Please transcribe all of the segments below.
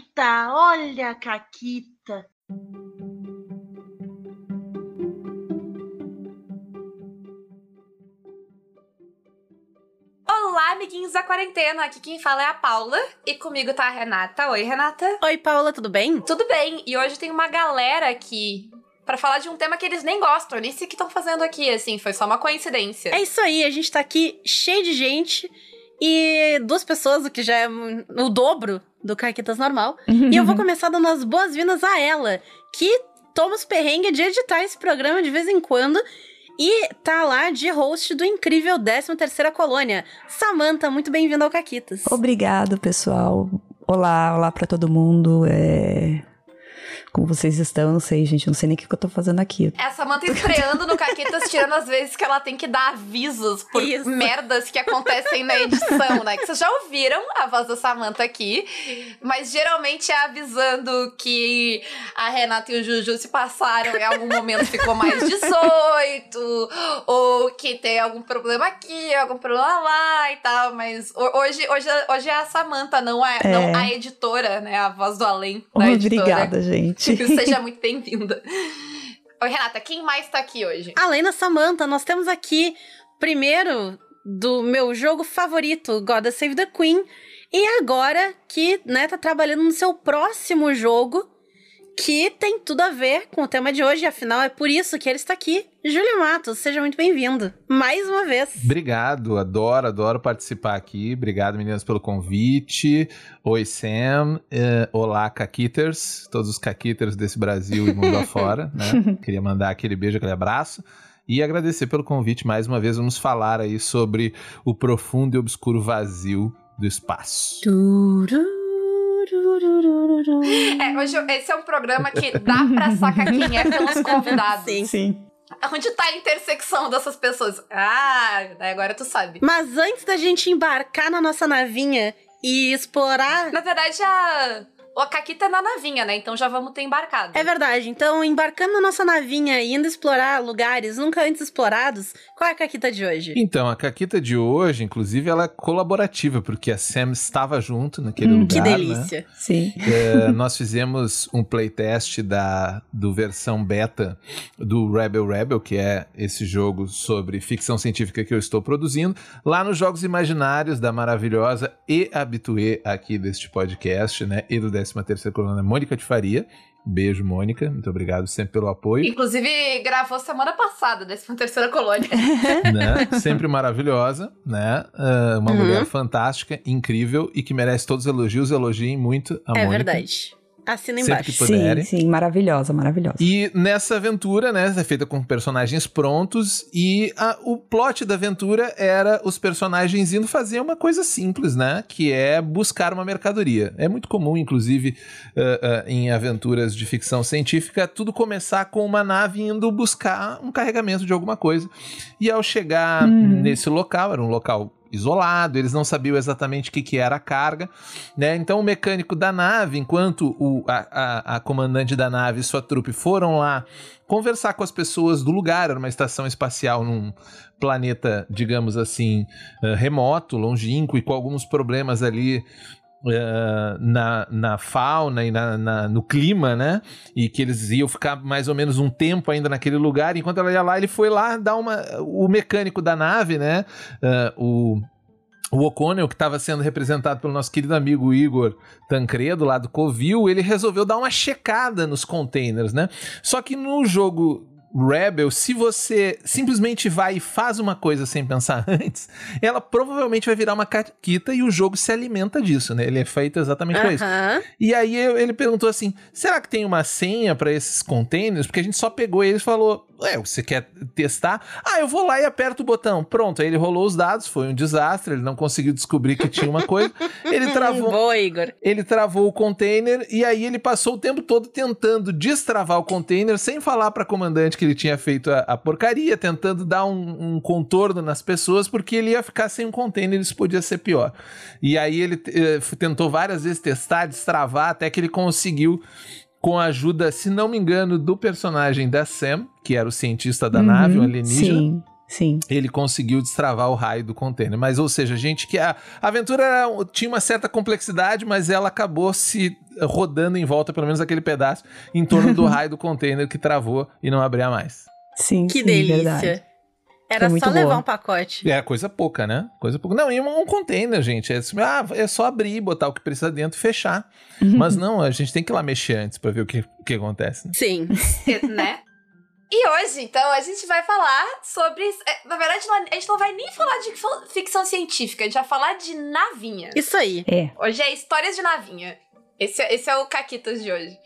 Caquita, olha a Caquita. Olá, amiguinhos da quarentena. Aqui quem fala é a Paula e comigo tá a Renata. Oi, Renata. Oi, Paula, tudo bem? Tudo bem. E hoje tem uma galera aqui para falar de um tema que eles nem gostam, nem sei o que estão fazendo aqui, assim, foi só uma coincidência. É isso aí, a gente tá aqui cheio de gente e duas pessoas, o que já é o dobro do Caquitas normal. e eu vou começar dando as boas-vindas a ela, que toma os perrengues de editar esse programa de vez em quando e tá lá de host do incrível 13 terceira Colônia. Samantha, muito bem-vinda ao Caquitas. Obrigado, pessoal. Olá, olá para todo mundo. É... Como vocês estão? Não sei, gente. Não sei nem o que, que eu tô fazendo aqui. É a Samantha estreando no Caquetas, tirando as vezes que ela tem que dar avisos por Isso. merdas que acontecem na edição, né? Que vocês já ouviram a voz da Samantha aqui, mas geralmente é avisando que a Renata e o Juju se passaram em algum momento ficou mais 18, ou que tem algum problema aqui, algum problema lá e tal, mas hoje, hoje, hoje é a Samantha, não, é, é. não a editora, né? A voz do além da Obrigada, gente. Seja muito bem-vinda. Oi, Renata, quem mais tá aqui hoje? Além da Samantha, nós temos aqui, primeiro, do meu jogo favorito, God Save the Queen. E agora que, né, tá trabalhando no seu próximo jogo, que tem tudo a ver com o tema de hoje, afinal é por isso que ele está aqui. Júlio Matos, seja muito bem-vindo, mais uma vez. Obrigado, adoro, adoro participar aqui. Obrigado, meninas, pelo convite. Oi, Sam. Uh, olá, Caquiters, todos os Caquiters desse Brasil e mundo afora, né? Queria mandar aquele beijo, aquele abraço. E agradecer pelo convite mais uma vez. Vamos falar aí sobre o profundo e obscuro vazio do espaço. Turu. É, hoje esse é um programa que dá pra sacar quem é pelos convidados. Sim. Sim. Onde tá a intersecção dessas pessoas? Ah, agora tu sabe. Mas antes da gente embarcar na nossa navinha e explorar. Na verdade, a o Caquita é na navinha, né? Então já vamos ter embarcado. É verdade. Então, embarcando na nossa navinha e indo explorar lugares nunca antes explorados, qual é a Caquita de hoje? Então, a Caquita de hoje, inclusive, ela é colaborativa, porque a Sam estava junto naquele hum, lugar. Que delícia. Né? Sim. É, nós fizemos um playtest da do versão beta do Rebel Rebel, que é esse jogo sobre ficção científica que eu estou produzindo, lá nos Jogos Imaginários da maravilhosa e habituê aqui deste podcast, né? E do 13 terceira coluna, Mônica de Faria. Beijo, Mônica. Muito obrigado sempre pelo apoio. Inclusive, gravou semana passada, décima terceira colônia. né? Sempre maravilhosa, né? Uh, uma uhum. mulher fantástica, incrível e que merece todos os elogios. Elogiem muito a é Mônica. É verdade. Assina embaixo. Sempre que puderem. Sim, sim, maravilhosa, maravilhosa. E nessa aventura, né, é feita com personagens prontos e a, o plot da aventura era os personagens indo fazer uma coisa simples, né, que é buscar uma mercadoria. É muito comum, inclusive, uh, uh, em aventuras de ficção científica, tudo começar com uma nave indo buscar um carregamento de alguma coisa. E ao chegar uhum. nesse local, era um local isolado, eles não sabiam exatamente o que, que era a carga, né? Então o mecânico da nave, enquanto o, a, a, a comandante da nave e sua trupe foram lá conversar com as pessoas do lugar, era uma estação espacial num planeta, digamos assim, uh, remoto, longínquo e com alguns problemas ali Uh, na, na fauna e na, na, no clima, né? E que eles iam ficar mais ou menos um tempo ainda naquele lugar. Enquanto ela ia lá, ele foi lá dar uma. O mecânico da nave, né? Uh, o. O O'Connell, que estava sendo representado pelo nosso querido amigo Igor Tancredo, lá do Covil, ele resolveu dar uma checada nos containers, né? Só que no jogo Rebel, se você simplesmente vai e faz uma coisa sem pensar antes, ela provavelmente vai virar uma caquita e o jogo se alimenta disso, né? Ele é feito exatamente uh -huh. para isso. E aí ele perguntou assim: será que tem uma senha para esses containers? Porque a gente só pegou eles e falou: Ué, você quer testar? Ah, eu vou lá e aperto o botão. Pronto, aí ele rolou os dados, foi um desastre, ele não conseguiu descobrir que tinha uma coisa. Ele travou. Boa, Igor. Ele travou o container e aí ele passou o tempo todo tentando destravar o container sem falar para comandante que ele tinha feito a, a porcaria, tentando dar um, um, contorno nas pessoas, porque ele ia ficar sem um container, isso podia ser pior. E aí ele eh, tentou várias vezes testar, destravar, até que ele conseguiu com a ajuda, se não me engano, do personagem da Sam, que era o cientista da uhum, nave, o alienígena. Sim. Sim. ele conseguiu destravar o raio do container. Mas, ou seja, gente que a aventura era- tinha uma certa complexidade, mas ela acabou se rodando em volta, pelo menos aquele pedaço, em torno do raio do container que travou e não abria mais. Sim, Que sim, delícia. verdade. Era só levar boa. um pacote. É coisa pouca, né? Coisa pouca. Não, e um, um container, gente. É, assim, ah, é só abrir, botar o que precisa dentro e fechar. Mas não, a gente tem que ir lá mexer antes pra ver o que, o que acontece. né? Sim. né? E hoje, então, a gente vai falar sobre. é, Na verdade, a gente não vai nem falar de ficção científica, a gente vai falar de navinha. Isso aí. É. Hoje é histórias de navinha. Esse, é- esse é o Caquitas de hoje.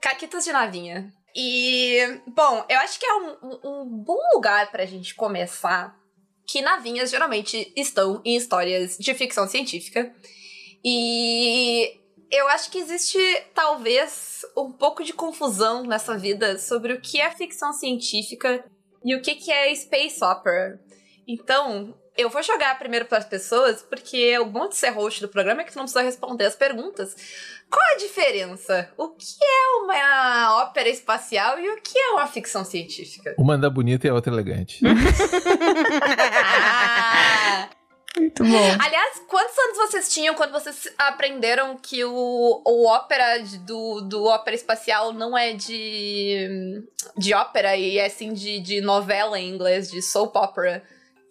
Caquitas de navinha. E, bom, eu acho que é um, um- bom lugar pra gente começar. Que navinhas geralmente estão em histórias de ficção científica. E eu acho que existe, talvez, um pouco de confusão nessa vida sobre o que é ficção científica e o que, que é space opera. Então, eu vou jogar primeiro para as pessoas, porque o bom de ser host do programa é que tu não precisa responder as perguntas. Qual a diferença? O que é uma ópera espacial e o que é uma ficção científica? Uma anda bonita e a outra elegante. Ah! Muito bom. Aliás, quantos anos vocês tinham quando vocês aprenderam que o, o ópera do, do ópera espacial não é de, de ópera e é sim de, de novela em inglês, de soap opera?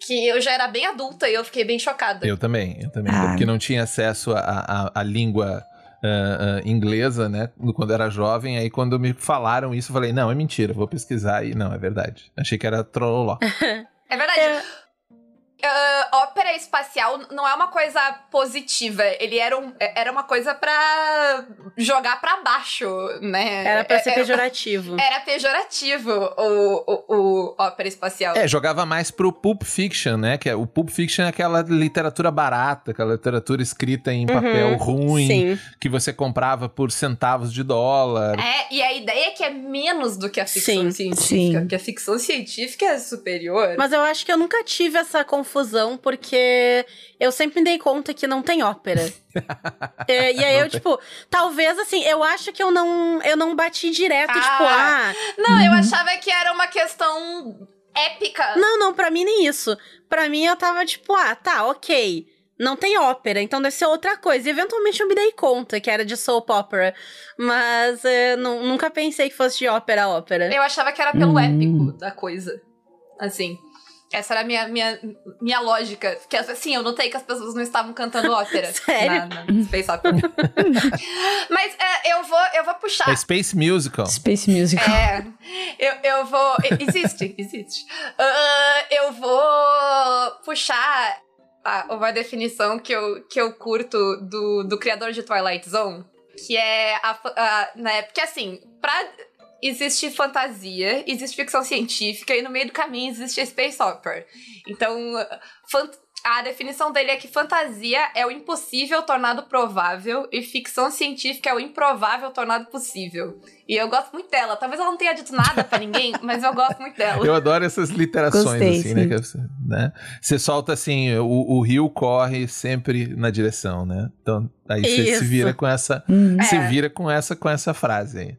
Que eu já era bem adulta e eu fiquei bem chocada. Eu também, eu também. Ah. Porque não tinha acesso à língua ah, ah, inglesa, né? Quando era jovem. Aí quando me falaram isso, eu falei, não, é mentira, vou pesquisar. E não, é verdade. Achei que era trololó. É verdade. Ah, ópera espacial não é uma coisa positiva. Ele era, um, era uma coisa pra jogar pra baixo, né? Era pra ser É- pejorativo. Era pejorativo o, o, o ópera espacial. É, jogava mais pro Pulp Fiction, né? Que é, o Pulp Fiction é aquela literatura barata, aquela literatura escrita em papel Uhum, ruim, Sim. que você comprava por centavos de dólar. É, e a ideia é que é menos do que a ficção Sim, científica. sim. Porque a ficção científica é superior. Mas eu acho que eu nunca tive essa confusão, porque eu sempre me dei conta que não tem ópera. É, e aí Não eu, tem. tipo, talvez assim, eu acho que eu não, eu não bati direto, Ah. tipo, ah. Não, eu achava que era uma questão épica. Não, não, pra mim nem isso. Pra mim eu tava tipo, ah, tá, ok. Não tem ópera, então deve ser outra coisa. E eventualmente eu me dei conta que era de soap opera. Mas é, nu- nunca pensei que fosse de ópera a ópera. Eu achava que era pelo Hum. épico da coisa. Assim. Essa era a minha, minha, minha lógica. Que assim, eu notei que as pessoas não estavam cantando ópera. Sério? Na, na Space Opera. Mas é, eu, vou, eu vou puxar. É Space Musical. Space Musical. É, eu, eu vou. Existe, existe. Ah, eu vou puxar a- uma definição que eu, que eu curto do, do criador de Twilight Zone, que é a, a- né, porque assim, pra. Existe fantasia, existe ficção científica e no meio do caminho existe space opera. Então, a definição dele é que fantasia é o impossível tornado provável e ficção científica é o improvável tornado possível. E eu gosto muito dela. Talvez ela não tenha dito nada pra ninguém, mas eu gosto muito dela. Eu adoro essas literações, Gostei, assim, né? que você- né? Você solta assim, o, o rio corre sempre na direção, né? Então, aí você se vira com essa. Hum. É. Se vira com essa, com essa frase aí.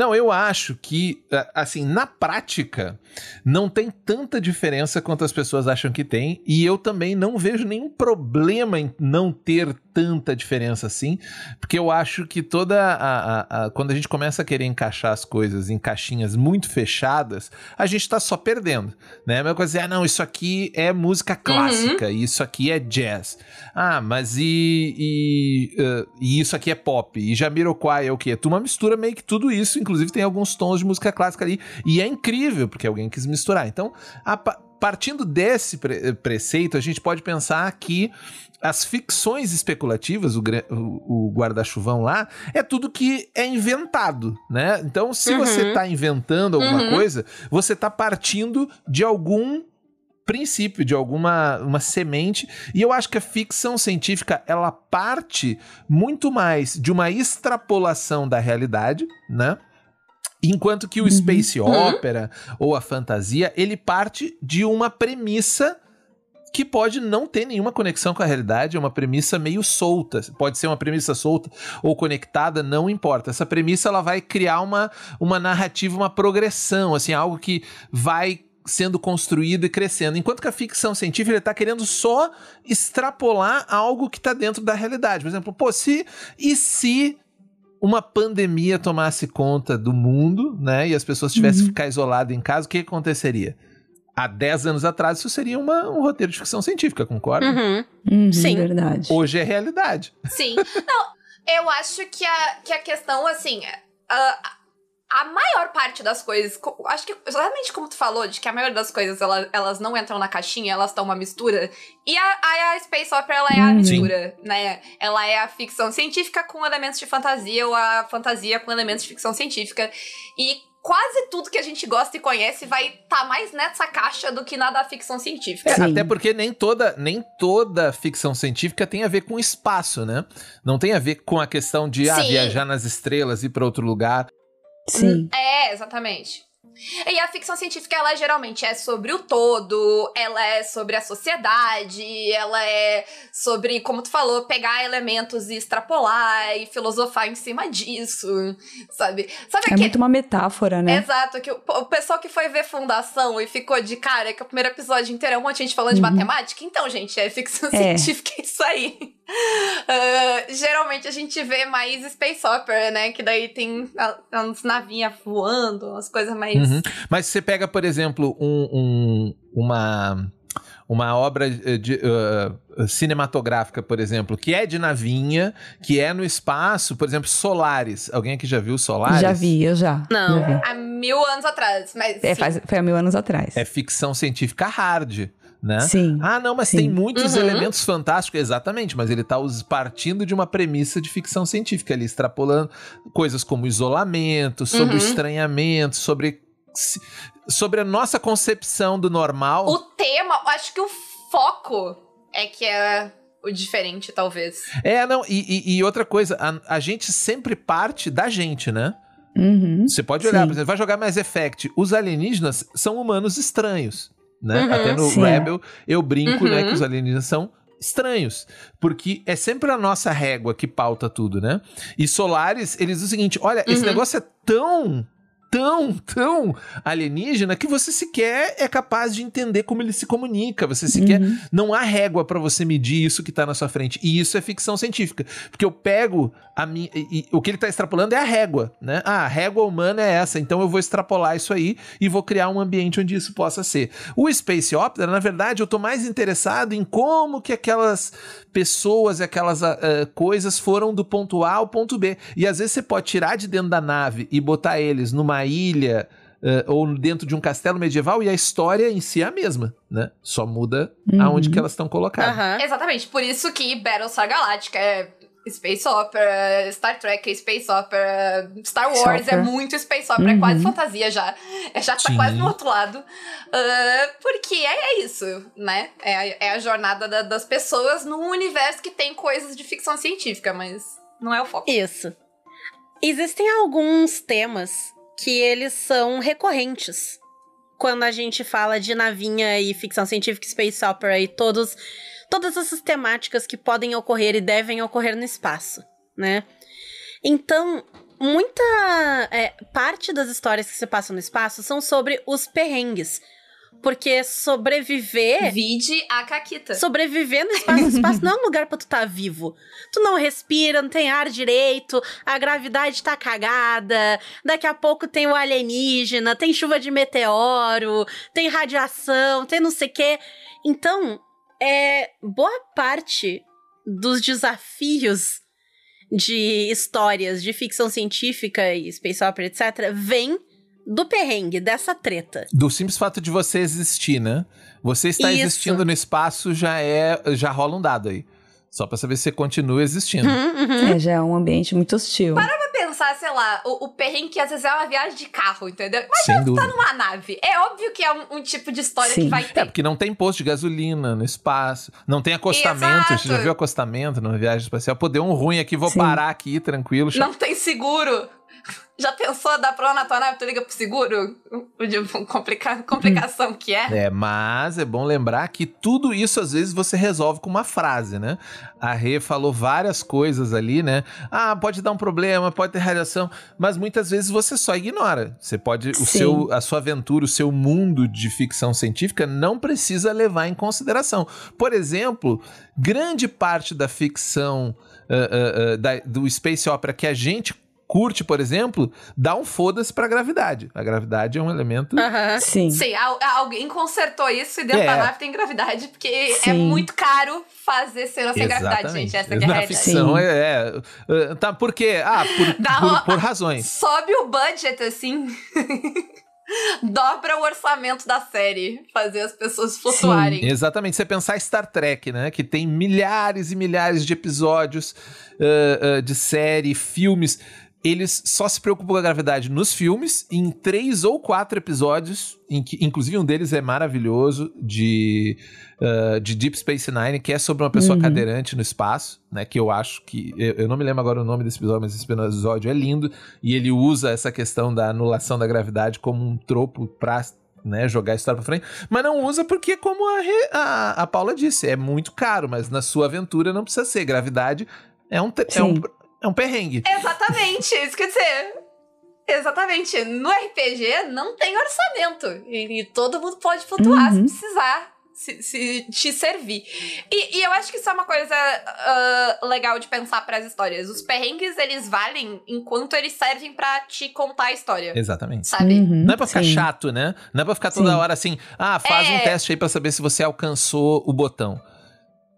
Não, eu acho que, assim, na prática, não tem tanta diferença quanto as pessoas acham que tem, e eu também não vejo nenhum problema em não ter tanta diferença assim, porque eu acho que toda a, a- a- quando a gente começa a querer encaixar as coisas em caixinhas muito fechadas, a gente tá só perdendo, né? A mesma coisa é, ah, não, isso aqui é música clássica, e isso aqui é jazz. Ah, mas e, e, eh, e isso aqui é pop, e Jamiroquai é o quê? Tu uma mistura meio que tudo isso, inclusive tem alguns tons de música clássica ali, e é incrível, porque alguém quis misturar. Então, a partindo desse pre- preceito, a gente pode pensar que as ficções especulativas, o, o- guarda-chuvão lá, é tudo que é inventado, né? Então, se Uhum. você tá inventando alguma Uhum. coisa, você tá partindo de algum princípio, de alguma uma semente. E eu acho que a ficção científica, ela parte muito mais de uma extrapolação da realidade, né? Enquanto que o Uhum. space Uhum. opera ou a fantasia, ele parte de uma premissa que pode não ter nenhuma conexão com a realidade, é uma premissa meio solta. Pode ser uma premissa solta ou conectada, não importa. Essa premissa ela vai criar uma, uma narrativa, uma progressão, assim, algo que vai sendo construído e crescendo. Enquanto que a ficção científica está querendo só extrapolar algo que está dentro da realidade. Por exemplo, pô, se e se uma pandemia tomasse conta do mundo, né, e as pessoas tivessem Uhum. que ficar isoladas em casa, o que aconteceria? Há 10 anos atrás, isso seria uma- um roteiro de ficção científica, concorda? Uhum. Uhum, Sim. Verdade. Hoje é realidade. Sim. Não, eu acho que a, que a questão, assim, a, a maior parte das coisas, co- acho que exatamente como tu falou, de que a maioria das coisas ela- elas não entram na caixinha, elas estão uma mistura. E a, a, a Space Opera, ela é a Uhum. mistura, né? Ela é a ficção científica com elementos de fantasia, ou a fantasia com elementos de ficção científica. E quase tudo que a gente gosta e conhece vai estar mais nessa caixa do que na da ficção científica. É, Sim. até porque nem toda, nem toda ficção científica tem a ver com espaço, né? Não tem a ver com a questão de ah, Sim. viajar nas estrelas, ir para outro lugar. Sim. É, exatamente. E a ficção científica, ela geralmente é sobre o todo, ela é sobre a sociedade, ela é sobre, como tu falou, pegar elementos e extrapolar e filosofar em cima disso, sabe? Sabe É aquele... muito uma metáfora, né? Exato, que o, o pessoal que foi ver Fundação e ficou de cara que o primeiro episódio inteiro é um monte de gente falando de Uhum. matemática. Então, gente, é ficção É. científica, é isso aí. Ah, geralmente a gente vê mais Space Opera, né? Que daí tem uns navinhas voando, umas coisas mais. Uhum. Mas se você pega, por exemplo, um- um- uma, uma obra eh, de, eh, cinematográfica, por exemplo, que é de navinha, que é no espaço, por exemplo, Solares. Alguém aqui já viu Solares? Já vi, eu já. Não. Já. Há mil anos atrás, mas. É, faz- foi há mil anos atrás. É ficção científica hard, né? Sim. Ah, não, mas Sim. tem muitos Uhum. elementos fantásticos, exatamente, mas ele tá us- partindo de uma premissa de ficção científica ali, extrapolando coisas como isolamento, sobre Uhum. estranhamento, sobre, sobre a nossa concepção do normal. O tema, acho que o foco é que é o diferente, talvez. É, não, e, e- e outra coisa, a, a gente sempre parte da gente, né? Uhum. Você pode olhar, Sim. por exemplo, vai jogar Mass Effect. Os alienígenas são humanos estranhos, né? Uhum, Até no sim. Rebel eu brinco, né, Uhum. que os alienígenas são estranhos, porque é sempre a nossa régua que pauta tudo, né? E Solares, eles dizem o seguinte, olha, esse Uhum. negócio é tão tão, tão alienígena que você sequer é capaz de entender como ele se comunica, você sequer Uhum. não há régua pra você medir isso que tá na sua frente. E isso é ficção científica. Porque eu pego a minha. e- e o que ele tá extrapolando é a régua, né? Ah, a régua humana é essa, então eu vou extrapolar isso aí e vou criar um ambiente onde isso possa ser. O Space Opera, na verdade, eu tô mais interessado em como que aquelas pessoas e aquelas ah, coisas foram do ponto A ao ponto B. E às vezes você pode tirar de dentro da nave e botar eles numa ilha. ah, ou dentro de um castelo medieval e a história em si é a mesma, né? Só muda Uhum. aonde que elas estão colocadas. Aham. Exatamente, por isso que Battlestar Galactica é Space Opera, Star Trek é Space Opera, Star Wars é muito Space Opera, é Uhum. quase fantasia já. É, já tá Sim. quase no outro lado. Ah, porque é, é isso, né? É, a- é a jornada da- das pessoas num universo que tem coisas de ficção científica, mas não é o foco. Isso. Existem alguns temas que eles são recorrentes quando a gente fala de navinha e ficção científica, space opera e todos todas essas temáticas que podem ocorrer e devem ocorrer no espaço, né? Então, muita é, parte das histórias que se passam no espaço são sobre os perrengues. Porque sobreviver Vide a Caquita. Sobreviver no espaço, no espaço não é um lugar pra tu estar vivo. Tu não respira, não tem ar direito, a gravidade tá cagada, daqui a pouco tem o alienígena, tem chuva de meteoro, tem radiação, tem não sei o quê. Então, é boa parte dos desafios de histórias de ficção científica e space opera, etc., vem do perrengue, dessa treta. Do simples fato de você existir, né? Você está Isso. existindo no espaço já é. já rola um dado aí. Só pra saber se você continua existindo. Uhum, uhum. É, já é um ambiente muito hostil. Pra pensar, sei lá, o, o perrengue que às vezes é uma viagem de carro, entendeu? Mas Sem dúvida. numa nave. É óbvio que é um, um tipo de história Sim. que vai É, ter. porque não tem posto de gasolina no espaço, não tem acostamento. Você já Exato. viu acostamento numa viagem espacial? Pô, deu um ruim aqui, vou Sim. parar aqui, tranquilo. Não tem seguro. Já pensou dar pra na tua nave, tu liga pro seguro? O complica complicação que é. É, mas é bom lembrar que tudo isso às vezes você resolve com uma frase, né? A Rê falou várias coisas ali, né? Ah, pode dar um problema, pode ter radiação, mas muitas vezes você só ignora. Você pode, o seu, a sua aventura, o seu mundo de ficção científica não precisa levar em consideração. Por exemplo, grande parte da ficção uh, uh, uh, da, do space opera que a gente curte, por exemplo, dá um foda-se pra gravidade. A gravidade é um elemento. Sim. Sim, al- alguém consertou isso e dentro É. da nave tem gravidade, porque é Sim. muito caro fazer cena sem gravidade, gente. Essa que é a Na realidade. ficção Sim. é, é, Tá, por quê? Ah, por, Dá por, uma- por razões. Sobe o budget, assim. Dobra o orçamento da série. Fazer as pessoas flutuarem. Exatamente. Você pensar Star Trek, né? Que tem milhares e milhares de episódios ah, ah, de série, filmes. Eles só se preocupam com a gravidade nos filmes, em três ou quatro episódios, em que, inclusive um deles é maravilhoso, de, ah, de Deep Space Nine, que é sobre uma pessoa Uhum. cadeirante no espaço, né? Que eu acho que. Eu, eu não me lembro agora o nome desse episódio, mas esse episódio é lindo. E ele usa essa questão da anulação da gravidade como um tropo pra né, jogar a história pra frente, mas não usa porque, como a, Re- a, a Paula disse, é muito caro, mas na sua aventura não precisa ser. Gravidade é um, é um. É um perrengue. Exatamente, isso quer dizer. Exatamente. No RPG não tem orçamento. E, e todo mundo pode flutuar se Uhum. precisar. Se, se te servir. E, e eu acho que isso é uma coisa ah, legal de pensar para as histórias. Os perrengues, eles valem enquanto eles servem pra te contar a história. Exatamente. Sabe? Uhum, Não é pra ficar sim. chato, né? Não é pra ficar toda Sim. hora assim, ah, faz É. um teste aí pra saber se você alcançou o botão.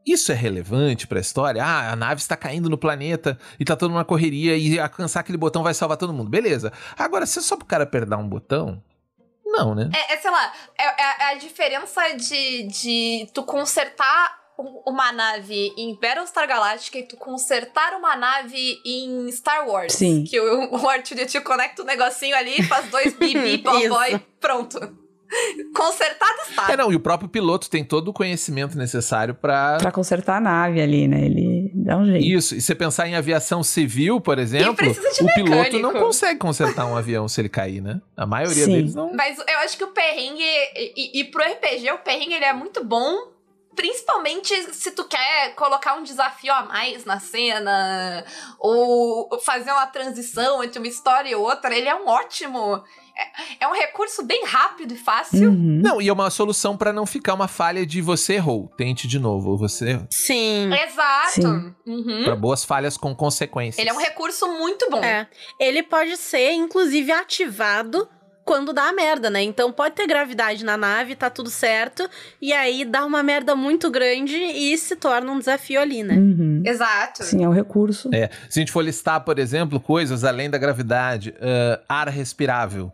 Isso é relevante pra história? Ah, a nave está caindo no planeta e tá toda uma correria e alcançar aquele botão vai salvar todo mundo. Beleza. Agora, se é só pro cara apertar um botão, não, né? É, é, sei lá, é, é- é a diferença de, de tu consertar um- uma nave em Battlestar Galactica e tu consertar uma nave em Star Wars. Sim. Que o, o R2D2 conecta o negocinho ali, faz dois bibi, boy, pronto. Consertado está. É, não, e o próprio piloto tem todo o conhecimento necessário pra. Pra consertar a nave ali, né? Ele dá um jeito. Isso, e você pensar em aviação civil, por exemplo, precisa de o piloto mecânico. não consegue consertar um avião se ele cair, né? A maioria Sim. deles não. Mas eu acho que o perrengue, e, e, e pro RPG, o perrengue ele é muito bom. Principalmente se tu quer colocar um desafio a mais na cena, ou fazer uma transição entre uma história e outra, ele é um ótimo. É, um recurso bem rápido e fácil. Uhum. Não, e é uma solução pra não ficar uma falha de você errou, tente de novo, ou você Sim. Exato. Sim. Uhum. Pra boas falhas com consequências. Ele é um recurso muito bom. É. Ele pode ser, inclusive, ativado quando dá a merda, né? Então pode ter gravidade na nave, tá tudo certo. E aí dá uma merda muito grande e se torna um desafio ali, né? Uhum. Exato. Sim, é um recurso. É, se a gente for listar, por exemplo, coisas além da gravidade, ah, ar respirável,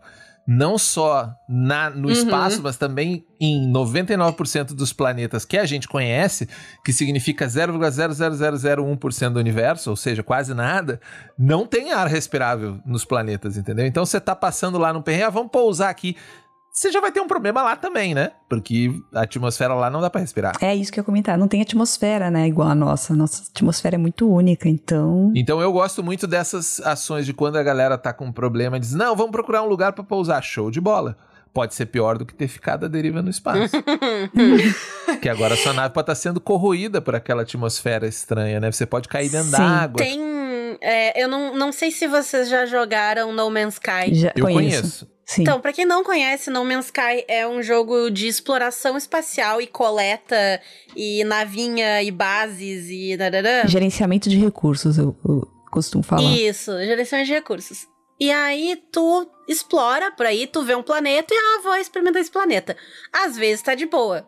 não só na, no Uhum. espaço, mas também em 99% dos planetas que a gente conhece, que significa 0,00001% do universo, ou seja, quase nada, não tem ar respirável nos planetas, entendeu? Então você tá passando lá no perrengue, ah, vamos pousar aqui. Você já vai ter um problema lá também, né? Porque a atmosfera lá não dá pra respirar. É isso que eu ia comentar. Não tem atmosfera, né? Igual a nossa. Nossa atmosfera é muito única, então. Então eu gosto muito dessas ações de quando a galera tá com um problema e diz: não, vamos procurar um lugar pra pousar. Show de bola. Pode ser pior do que ter ficado à deriva no espaço. que agora a sua nave pode estar sendo corroída por aquela atmosfera estranha, né? Você pode cair dentro Sim. d'água. Tem. é, eu não, não sei se vocês já jogaram No Man's Sky. Já Eu conheço. conheço. Sim. Então, pra quem não conhece, No Man's Sky é um jogo de exploração espacial e coleta e navinha e bases e. Gerenciamento de recursos, eu, eu costumo falar. Isso, gerenciamento de recursos. E aí tu explora por aí, tu vê um planeta e ah, vou experimentar esse planeta. Às vezes tá de boa.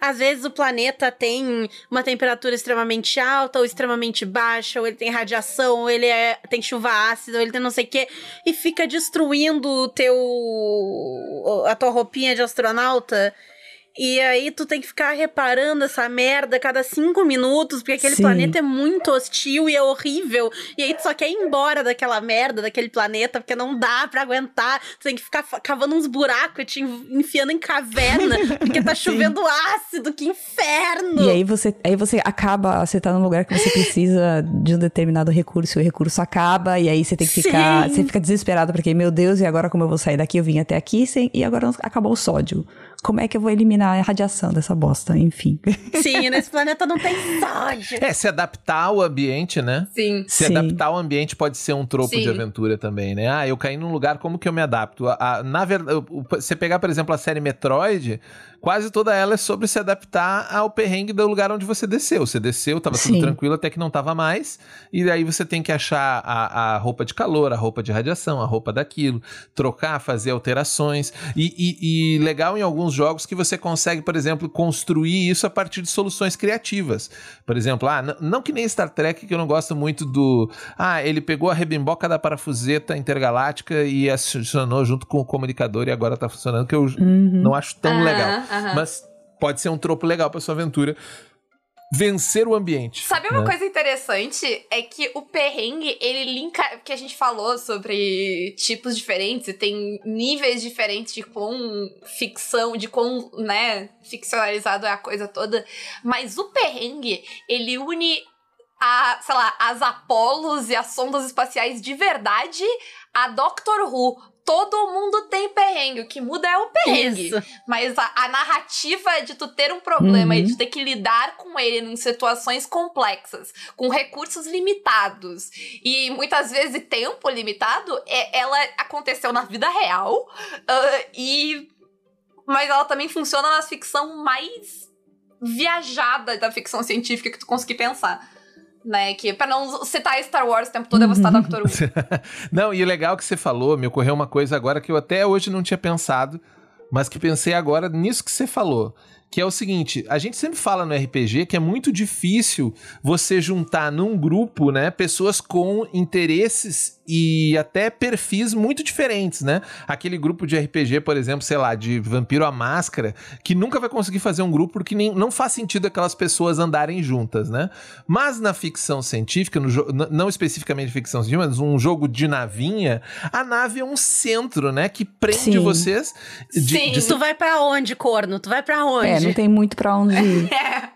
Às vezes o planeta tem uma temperatura extremamente alta ou extremamente baixa, ou ele tem radiação, ou ele é, tem chuva ácida, ou ele tem não sei o quê, e fica destruindo o teu a tua roupinha de astronauta. E aí tu tem que ficar reparando essa merda cada cinco minutos, porque aquele Sim. planeta é muito hostil e é horrível. E aí tu só quer ir embora daquela merda, daquele planeta, porque não dá pra aguentar. Tu tem que ficar cavando uns buracos e te en- enfiando em caverna, porque tá chovendo ácido, que inferno! E aí você, aí você acaba, você tá num lugar que você precisa de um determinado recurso, e o recurso acaba, e aí você tem que ficar, Sim. você fica desesperado, porque, meu Deus, e agora como eu vou sair daqui? Eu vim até aqui sem, e agora acabou o sódio. Como é que eu vou eliminar a radiação dessa bosta? Enfim. Sim, nesse planeta não tem sódio. É, se adaptar ao ambiente, né? Sim. Se Sim. adaptar ao ambiente pode ser um tropo Sim. de aventura também, né? Ah, eu caí num lugar, como que eu me adapto? A- a- na verdade, você pegar, por exemplo, a série Metroid, quase toda ela é sobre se adaptar ao perrengue do lugar onde você desceu. Você desceu, tava tudo Sim. tranquilo até que não tava mais, e daí você tem que achar a, a roupa de calor, a roupa de radiação, a roupa daquilo, trocar, fazer alterações. E, e- e legal em alguns jogos que você consegue, por exemplo, construir isso a partir de soluções criativas. Por exemplo, ah, não que nem Star Trek, que eu não gosto muito do. Ah, ele pegou a rebimboca da parafuseta intergaláctica e acionou junto com o comunicador e agora tá funcionando, que eu Uhum. não acho tão Aham, legal. Mas pode ser um tropo legal pra sua aventura. Vencer o ambiente. Sabe uma né? coisa interessante? É que o perrengue, ele linka. Porque a gente falou sobre tipos diferentes e tem níveis diferentes de quão ficção, de quão, né, ficcionalizado é a coisa toda. Mas o perrengue, ele une a, sei lá, as Apolos e as sondas espaciais de verdade a Doctor Who. Todo mundo tem perrengue, o que muda é o perrengue. Isso. Mas a, a narrativa de tu ter um problema Uhum. e de ter que lidar com ele em situações complexas, com recursos limitados e muitas vezes tempo limitado, é, ela aconteceu na vida real ah, e mas ela também funciona na ficção mais viajada da ficção científica que tu conseguir pensar. Né, que pra não citar Star Wars o tempo todo, eu vou citar Uhum. Doctor Who. Não, e o legal que você falou, me ocorreu uma coisa agora que eu até hoje não tinha pensado, mas que pensei agora nisso que você falou. Que é o seguinte, a gente sempre fala no RPG que é muito difícil você juntar num grupo, né, pessoas com interesses e até perfis muito diferentes, né? Aquele grupo de RPG, por exemplo, sei lá, de Vampiro à Máscara, que nunca vai conseguir fazer um grupo porque nem, não faz sentido aquelas pessoas andarem juntas, né? Mas na ficção científica, no não especificamente ficção científica, mas um jogo de navinha, a nave é um centro, né? Que prende Sim. vocês de, Sim. de- Tu vai pra onde, corno? Tu vai pra onde? É, não tem muito pra onde ir. É,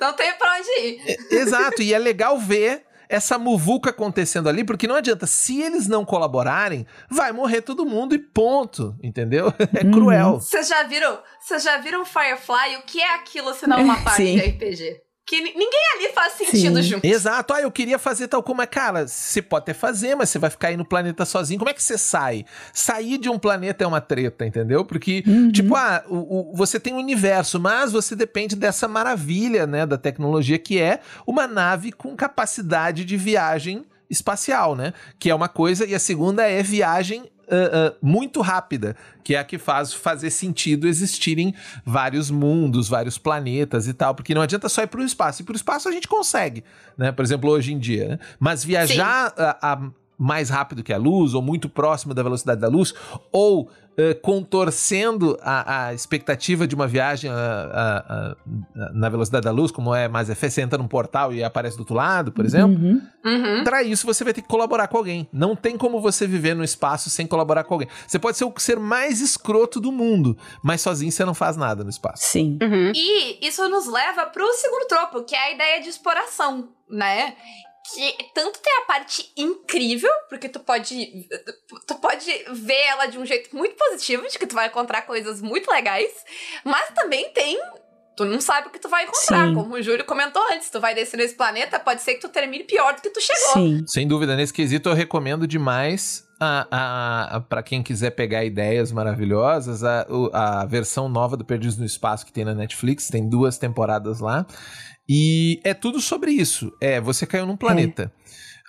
não tem pra onde ir. Exato, e é legal ver essa muvuca acontecendo ali, porque não adianta, se eles não colaborarem, vai morrer todo mundo e ponto, entendeu? É Uhum. cruel. Vocês já viram? Vocês já viram Firefly? O que é aquilo se não uma parte de RPG? Que ni- ninguém ali faz sentido Sim. junto. Exato, ah, eu queria fazer tal como é, cara, você pode até fazer, mas você vai ficar aí no planeta sozinho, como é que você sai? Sair de um planeta é uma treta, entendeu? Porque, Uhum. tipo, ah, o, o- você tem um universo, mas você depende dessa maravilha, né, da tecnologia que é uma nave com capacidade de viagem espacial, né? Que é uma coisa, e a segunda é viagem ah, muito rápida, que é a que faz fazer sentido existirem vários mundos, vários planetas e tal, porque não adianta só ir para o espaço, e para o espaço a gente consegue, né? Por exemplo, hoje em dia, né? Mas viajar a, a mais rápido que a luz, ou muito próximo da velocidade da luz, ou eh, contorcendo a, a expectativa de uma viagem a- a- a- na velocidade da luz, como é Mass Effect, você entra num portal e aparece do outro lado, por exemplo. Uhum. Uhum. Pra isso, você vai ter que colaborar com alguém. Não tem como você viver no espaço sem colaborar com alguém. Você pode ser o ser mais escroto do mundo, mas sozinho você não faz nada no espaço. Sim. Uhum. E isso nos leva pro segundo tropo, que é a ideia de exploração, né? Que tanto tem a parte incrível, porque tu pode tu pode ver ela de um jeito muito positivo, de que tu vai encontrar coisas muito legais, mas também tem tu não sabe o que tu vai encontrar, Sim. como o Júlio comentou antes, tu vai descer nesse planeta, pode ser que tu termine pior do que tu chegou. Sim. Sem dúvida, nesse quesito eu recomendo demais para quem quiser pegar ideias maravilhosas, a, a versão nova do Perdidos no Espaço que tem na Netflix, tem duas temporadas lá. E é tudo sobre isso. É, você caiu num planeta.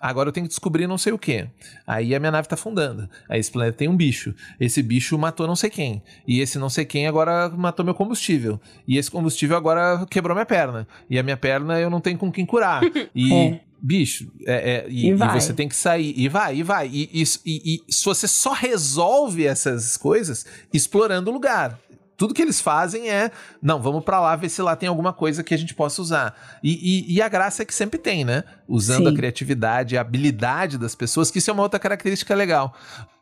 Agora eu tenho que descobrir não sei o que. Aí a minha nave tá afundando. Aí esse planeta tem um bicho. Esse bicho matou não sei quem. E esse não sei quem agora matou meu combustível. E esse combustível agora quebrou minha perna. E a minha perna eu não tenho com quem curar. E, É. bicho, é, é, e, E e você tem que sair. E vai, e vai. E, e, e, se você só resolve essas coisas explorando o lugar. Tudo que eles fazem é, não, vamos para lá ver se lá tem alguma coisa que a gente possa usar. E a graça é que sempre tem, né? Usando Sim. a criatividade, a habilidade das pessoas, que isso é uma outra característica legal.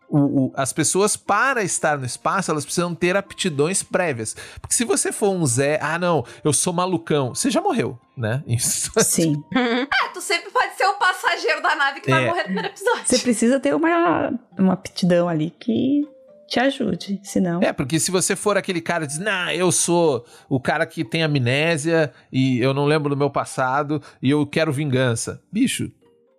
O, o, as pessoas, para estar no espaço, elas precisam ter aptidões prévias. Porque se você for um Zé, ah, não, eu sou malucão, você já morreu, né? Isso. Sim. ah, tu sempre pode ser o passageiro da nave que é. vai morrer no primeiro episódio. Você precisa ter uma, uma aptidão ali que te ajude, senão. É, porque se você for aquele cara que diz, nah, eu sou o cara que tem amnésia e eu não lembro do meu passado e eu quero vingança. Bicho,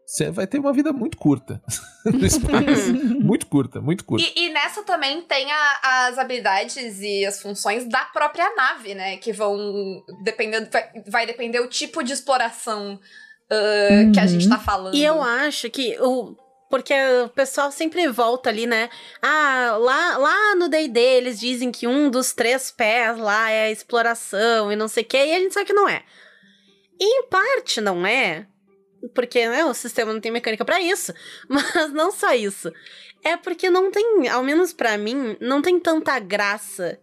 você vai ter uma vida muito curta no espaço. muito curta, muito curta. E, e nessa também tem a, as habilidades e as funções da própria nave, né? Que vão dependendo. Vai, vai depender o tipo de exploração uh, uhum. que a gente tá falando. E eu acho que o porque o pessoal sempre volta ali, né? Ah, lá, lá no D&D eles dizem que um dos três pés lá é a exploração e não sei o que, e a gente sabe que não é. E em parte não é, porque né, o sistema não tem mecânica para isso, mas não só isso. É porque não tem, ao menos para mim, não tem tanta graça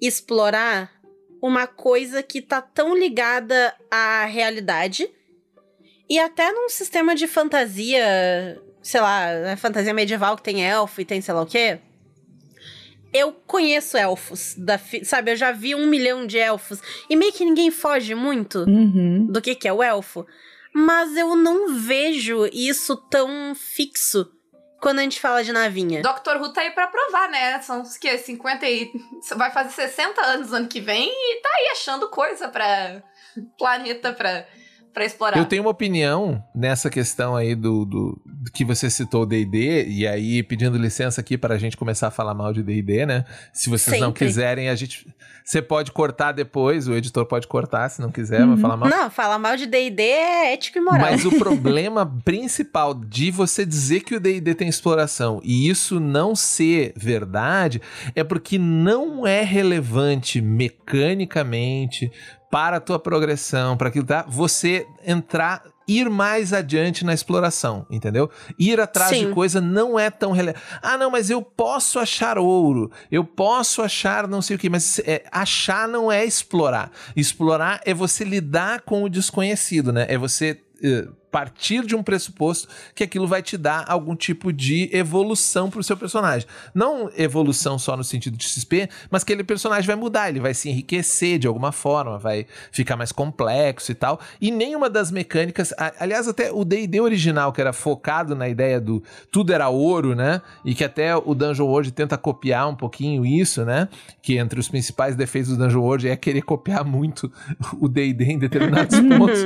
explorar uma coisa que tá tão ligada à realidade e até num sistema de fantasia sei lá, né, fantasia medieval que tem elfo e tem sei lá o quê. Eu conheço elfos, da sabe? Eu já vi um milhão de elfos. E meio que ninguém foge muito uhum. do que, que é o elfo. Mas eu não vejo isso tão fixo quando a gente fala de navinha. Doctor Who tá aí pra provar, né? São os que? 50 e. Vai fazer 60 anos ano que vem e tá aí achando coisa pra. planeta pra para explorar. Eu tenho uma opinião nessa questão aí do, do, do que você citou D&D e aí pedindo licença aqui para a gente começar a falar mal de D&D, né? Se vocês Sempre. não quiserem, a gente você pode cortar depois, o editor pode cortar se não quiser, uhum. mas falar mal. Não, falar mal de D&D é ético e moral. Mas o problema principal de você dizer que o D&D tem exploração e isso não ser verdade é porque não é relevante mecanicamente para a tua progressão, para aquilo tá, você entrar ir mais adiante na exploração, entendeu? Ir atrás Sim. de coisa não é tão relevante. Ah, não, mas eu posso achar ouro, eu posso achar não sei o que, mas é, achar não é explorar. Explorar é você lidar com o desconhecido, né? É você uh, partir de um pressuposto que aquilo vai te dar algum tipo de evolução pro seu personagem. Não evolução só no sentido de XP, mas que aquele personagem vai mudar, ele vai se enriquecer de alguma forma, vai ficar mais complexo e tal. E nenhuma das mecânicas, aliás, até o D&D original, que era focado na ideia do tudo era ouro, né? E que até o Dungeon World tenta copiar um pouquinho isso, né? Que entre os principais defeitos do Dungeon World é querer copiar muito o D&D em determinados pontos,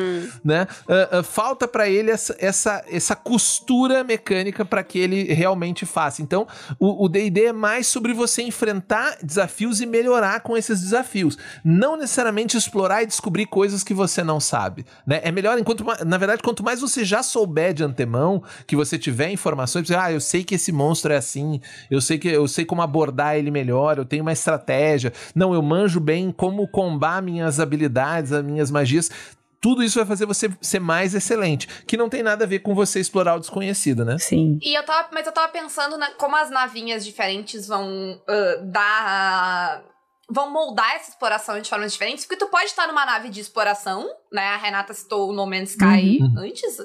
né? Uh, uh, falta para ele essa, essa, essa costura mecânica para que ele realmente faça. Então, o D&D é mais sobre você enfrentar desafios e melhorar com esses desafios. Não necessariamente explorar e descobrir coisas que você não sabe, né? É melhor, enquanto na verdade, quanto mais você já souber de antemão, que você tiver informações, ah, eu sei que esse monstro é assim, eu sei que eu sei como abordar ele melhor, eu tenho uma estratégia. Não, eu manjo bem como combar minhas habilidades, as minhas magias tudo isso vai fazer você ser mais excelente. Que não tem nada a ver com você explorar o desconhecido, né? Sim. E eu tava, mas eu tava pensando na, como as navinhas diferentes vão uh, dar. Vão moldar essa exploração de formas diferentes, porque tu pode estar numa nave de exploração, né? A Renata citou o No Man's Sky uhum. antes.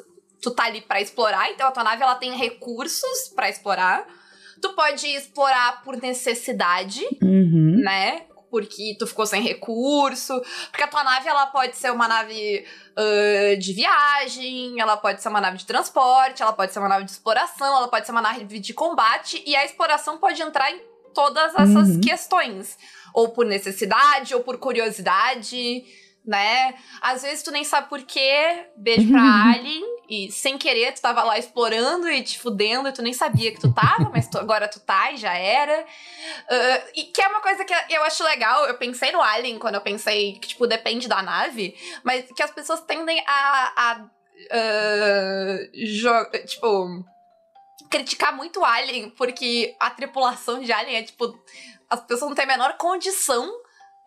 Tu tá ali para explorar, então a tua nave ela tem recursos para explorar. Tu pode explorar por necessidade, uhum. né? Porque tu ficou sem recurso. Porque a tua nave, ela pode ser uma nave uh, de viagem, ela pode ser uma nave de transporte, ela pode ser uma nave de exploração, ela pode ser uma nave de combate, e a exploração pode entrar em todas essas uhum. questões. Ou por necessidade, ou por curiosidade né? Às vezes tu nem sabe por quê. Beijo pra Alien. E sem querer, tu tava lá explorando e te fudendo, e tu nem sabia que tu tava, mas tu, agora tu tá e já era. Uh, e que é uma coisa que eu acho legal. Eu pensei no Alien quando eu pensei que, tipo, depende da nave, mas que as pessoas tendem a. a uh, tipo. Criticar muito o Alien, porque a tripulação de Alien é tipo. As pessoas não têm a menor condição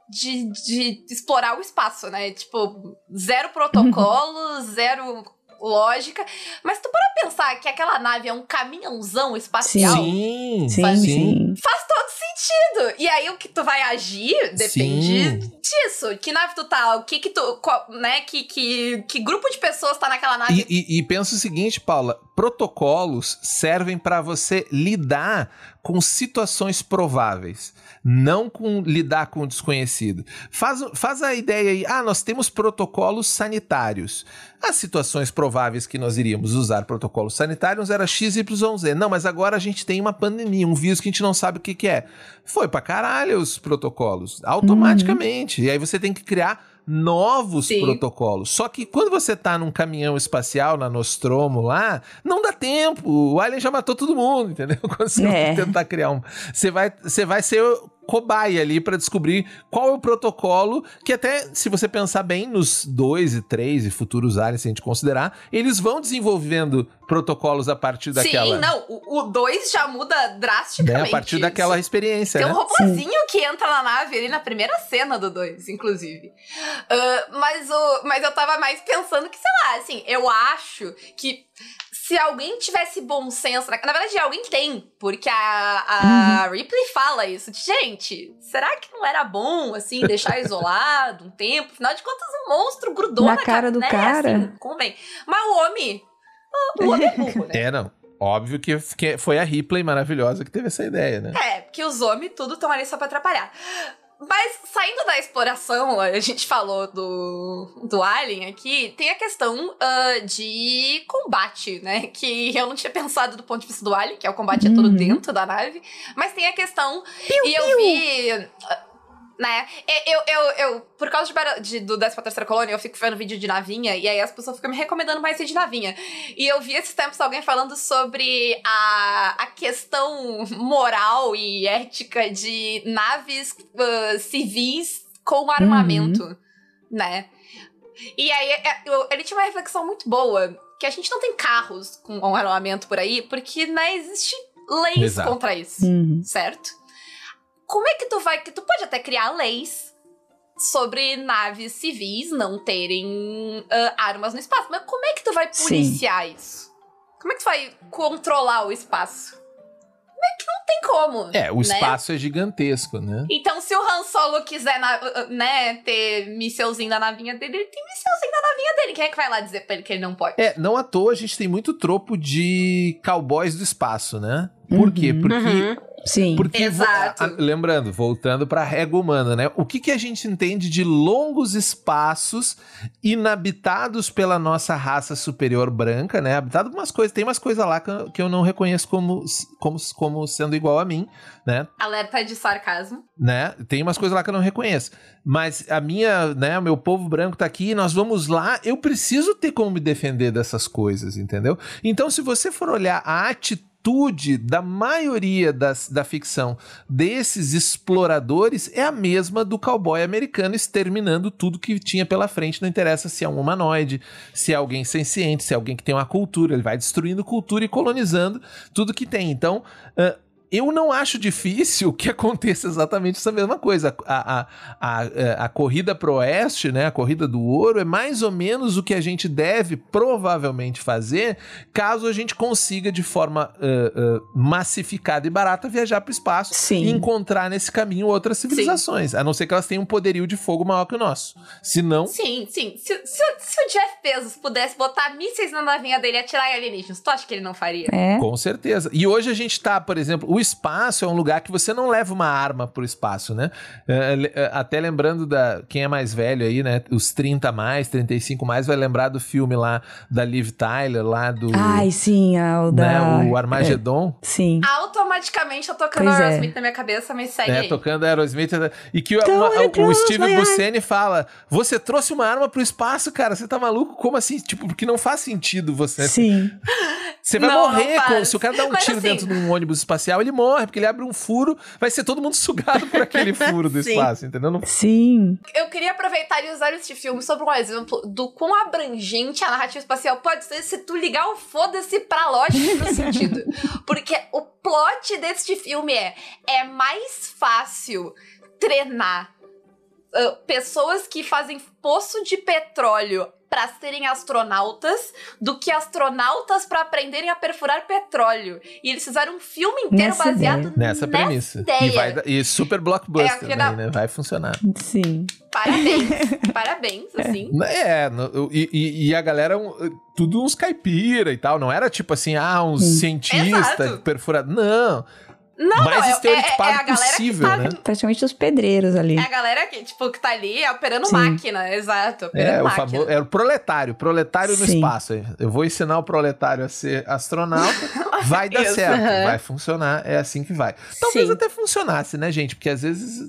de, de explorar o espaço, né? Tipo, zero protocolo, zero lógica. Mas tu para pensar que aquela nave é um caminhãozão espacial? Sim, sim, sim. Faz todo sentido. E aí o que tu vai agir depende Sim. disso. Que nave tu tá, o que que tu, qual- né, que, que, que grupo de pessoas tá naquela nave. E, e, e pensa o seguinte, Paula: protocolos servem para você lidar com situações prováveis, não com lidar com o desconhecido. Faz, faz a ideia aí, ah, nós temos protocolos sanitários. As situações prováveis que nós iríamos usar protocolos sanitários era XYZ. Não, mas agora a gente tem uma pandemia, um vírus que a gente não sabe o que, que é. Foi pra caralho os protocolos, automaticamente. E aí você tem que criar novos Sim. protocolos. Só que quando você tá num caminhão espacial na Nostromo lá, não dá tempo. O Alien já matou todo mundo, entendeu? Quando você É. tentar criar um. Você vai, você vai ser cobaia ali pra descobrir qual é o protocolo que até se você pensar bem nos dois e três e futuros aliens se a gente considerar eles vão desenvolvendo protocolos a partir daquela Sim, não, o 2 já muda né, drasticamente. a partir daquela experiência Tem um né? robozinho que entra na nave ali na primeira cena do 2, inclusive. Ah, mas, o, mas eu tava mais pensando que, sei lá, assim, eu acho que se alguém tivesse bom senso. Na, na verdade, alguém tem, porque a, a Ripley fala isso. De, Gente, será que não era bom, assim, deixar isolado um tempo? Afinal de contas, um monstro grudou Na na, cara do né, cara. Assim, convém. Mas o homem. O homem é burro, né? é não óbvio que, que foi a Ripley maravilhosa que teve essa ideia né É, porque os homens tudo estão ali só pra atrapalhar. Mas saindo da exploração, a gente falou do, do Alien aqui, tem a questão ah, de combate, né? Que eu não tinha pensado do ponto de vista do Alien, que é o combate é todo Uhum. dentro da nave. Mas tem a questão. e eu vi. Né? Eu, eu, eu, por causa de, de, do 13 Colônia, eu fico vendo vídeo de navinha, e aí as pessoas ficam me recomendando mais vídeo de navinha. E eu vi esses tempos alguém falando sobre a, a questão moral e ética de naves ah, civis com armamento, né? E aí é, eu- ele tinha uma reflexão muito boa, que a gente não tem carros com armamento por aí, porque né, existe leis Exato. contra isso Uhum. certo? Como é que tu vai. que Tu pode até criar leis sobre naves civis não terem ah, armas no espaço, mas como é que tu vai Sim. policiar isso? Como é que tu vai controlar o espaço? Como é que não tem como? é o né? espaço é gigantesco né Então, se o Han Solo quiser, na- uh, né, ter mísselzinho na navinha dele, ele tem mísselzinho na navinha dele. Quem é que vai lá dizer pra ele que ele não pode? É, não à toa a gente tem muito tropo de cowboys do espaço, né? Por Uhum. quê? Porque Uhum. Sim. Porque, Exato. a- lembrando, voltando para a régua humana, né? O que, que a gente entende de longos espaços inabitados pela nossa raça superior branca, né? Habitado por umas coisas, tem umas coisas lá que eu, que eu não reconheço como, como, como sendo igual a mim, né? Alerta de sarcasmo. né? Tem umas coisas lá que eu não reconheço. Mas a minha, né, o meu povo branco tá aqui, nós vamos lá, eu preciso ter como me defender dessas coisas, entendeu? Então, se você for olhar a atitude da maioria das, da ficção desses exploradores, é a mesma do cowboy americano exterminando tudo que tinha pela frente, não interessa se é um humanoide, se é alguém senciente, se é alguém que tem uma cultura, ele vai destruindo cultura e colonizando tudo que tem. Então, ah, eu não acho difícil que aconteça exatamente essa mesma coisa. A, a, a, a, a corrida pro oeste, né, a corrida do ouro, é mais ou menos o que a gente deve provavelmente fazer caso a gente consiga, de forma ah, ah, massificada e barata, viajar para o espaço Sim. e encontrar nesse caminho outras civilizações. A não ser que elas tenham um poderio de fogo maior que o nosso. Se não, Sim, sim. Se, se, o- se o Jeff Bezos pudesse botar mísseis na navinha dele e atirar em alienígenas, tu acha que ele não faria? É. Com certeza. E hoje a gente tá, por exemplo, o espaço é um lugar que você não leva uma arma pro espaço, né? É, le- é, até lembrando da. Quem é mais velho aí, né? Os 30 mais, 35 mais, vai lembrar do filme lá da Liv Tyler, lá do. Ai, sim, o né, da... o Armagedon. é, sim. Automaticamente eu tocando Pois é. Aerosmith na minha cabeça, mas segue É, aí. tocando Aerosmith. E que o- Don't uma- o close Steve. Buscemi fala: Você trouxe uma arma pro espaço, cara. Você tá maluco? Como assim? Tipo, porque não faz sentido você. Sim. Você vai Não, não morrer. com- faz. se o cara dá um Mas tiro assim- dentro de um ônibus espacial, ele morre, porque ele abre um furo, vai ser todo mundo sugado por aquele furo do espaço, entendeu? Não- Sim. Eu queria aproveitar e usar este filme sobre um exemplo do quão abrangente a narrativa espacial pode ser se tu ligar o foda-se pra lógica e pro sentido. Porque o plot deste filme é: é mais fácil treinar ah, pessoas que fazem poço de petróleo para serem astronautas do que astronautas para aprenderem a perfurar petróleo. E eles fizeram um filme inteiro Nessa baseado ideia. Nessa premissa. ideia. E, vai, e super É, blockbuster, porque né, né? Vai funcionar. Sim. Parabéns. Parabéns, assim. É, no- e, e- e a galera, um, tudo uns caipira e tal. Não era tipo assim, ah, um Sim. cientista Exato. perfurado. Não. Não, mais não, é, é, é estereotipado a galera possível, que tá, né? Praticamente os pedreiros ali. É a galera que, tipo, que tá ali operando Sim. máquina, exato. Operando É, o máquina. famoso, era o proletário, proletário no Sim. espaço. Eu vou ensinar o proletário a ser astronauta, vai dar Isso. certo, Aham. vai funcionar, é assim que vai. Talvez Sim. até funcionasse, né, gente? Porque às vezes,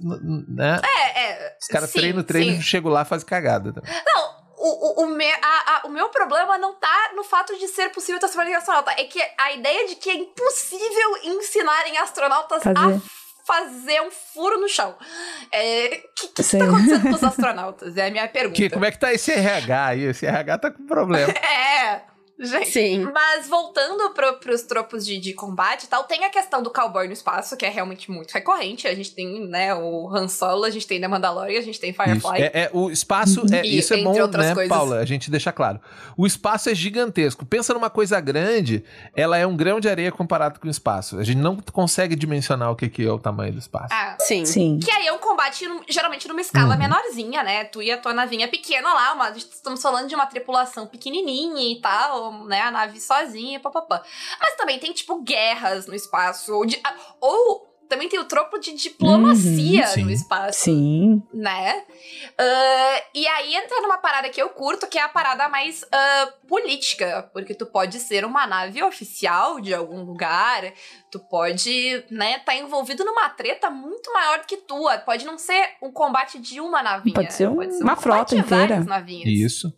né, É, é. os caras treinam, treinam, chegam lá e fazem cagada. também. Não, o, o, o, me, a- a- o meu problema não tá no fato de ser possível transformar em astronauta. É que a ideia de que é impossível ensinarem astronautas Fazer. a fazer um furo no chão. É, O que, que, Sim. tá acontecendo com os astronautas? É a minha pergunta. Que, como é que tá esse RH aí? Esse RH tá com problema. É, gente. Sim. Mas voltando pro, pros tropos de, de combate e tal, tem a questão do cowboy no espaço, que é realmente muito recorrente. A gente tem, né, o Han Solo, a gente tem The Mandalorian, a gente tem Isso. Firefly. É, é, o espaço, é, E isso é bom, né, coisas. Paula? A gente deixa claro. O espaço é gigantesco. Pensa numa coisa grande, ela é um grão de areia comparado com o espaço. A gente não consegue dimensionar o que, que é o tamanho do espaço. Ah, Sim. Sim. Que aí é um combate, geralmente, numa escala Uhum. menorzinha, né? Tu e a tua navinha pequena lá, uma, estamos falando de uma tripulação pequenininha e tal, né? A nave sozinha, papapá. Mas também tem, tipo, guerras no espaço, ou, de- ah, ou também tem o tropo de diplomacia Uhum, no espaço, Sim. né? Ah, e aí entra numa parada que eu curto, que é a parada mais ah, política, porque tu pode ser uma nave oficial de algum lugar, tu pode, né, tá envolvido numa treta muito maior que tua. Pode não ser um combate de uma navinha. Pode ser um- uma combate frota de inteira. várias navinhas. Isso.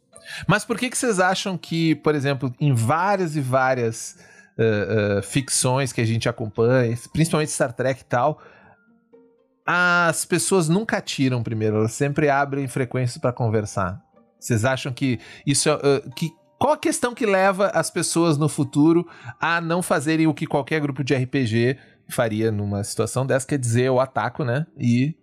Mas por que, que vocês acham que, por exemplo, em várias e várias ah, ah, ficções que a gente acompanha, principalmente Star Trek e tal, as pessoas nunca atiram primeiro, elas sempre abrem frequências para conversar. Vocês acham que isso é. ah, que, qual a questão que leva as pessoas no futuro a não fazerem o que qualquer grupo de RPG faria numa situação dessa? Quer dizer, eu ataco, né? E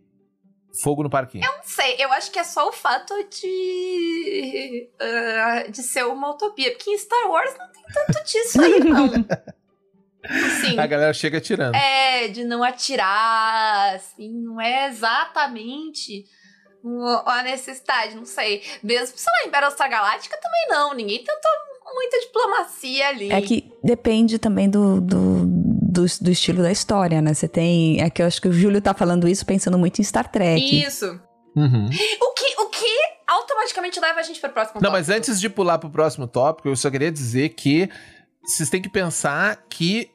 fogo no parquinho. Não sei, eu acho que é só o fato de. ah, de ser uma utopia. Porque em Star Wars não tem tanto disso aí, não. Assim. A galera chega atirando. É, de não atirar, assim, não é exatamente uma- a necessidade, não sei. Mesmo, sei lá, em Battlestar Galáctica também não, ninguém tentou muita diplomacia ali. É que depende também do, do, do, do estilo da história, né? Você tem. É que eu acho que o Júlio tá falando isso pensando muito em Star Trek. Isso. Uhum. O que, o que automaticamente leva a gente pro próximo Não, mas tópico. antes de pular pro próximo tópico, eu só queria dizer que vocês têm que pensar que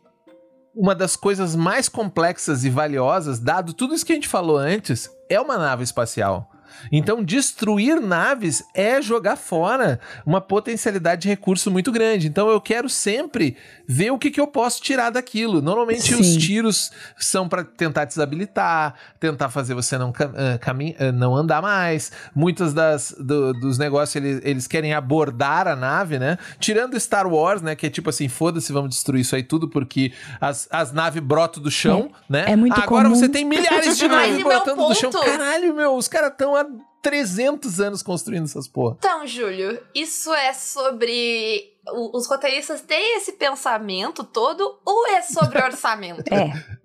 uma das coisas mais complexas e valiosas, dado tudo isso que a gente falou antes, é uma nave espacial. Então, destruir naves é jogar fora uma potencialidade de recurso muito grande. Então, eu quero sempre ver o que, que eu posso tirar daquilo. Normalmente, os Sim. tiros são para tentar desabilitar, tentar fazer você não, ah, não andar mais. Muitas das, do- dos negócios eles, eles querem abordar a nave, né? Tirando Star Wars, né? Que é tipo assim: foda-se, vamos destruir isso aí tudo, porque as, as naves brotam do chão, né? é muito Agora comum. você tem milhares de naves brotando do chão. Caralho, meu, os caras estão há 300 anos construindo essas porra. Então, Júlio, isso é sobre. Os roteiristas têm esse pensamento todo ou é sobre orçamento? É.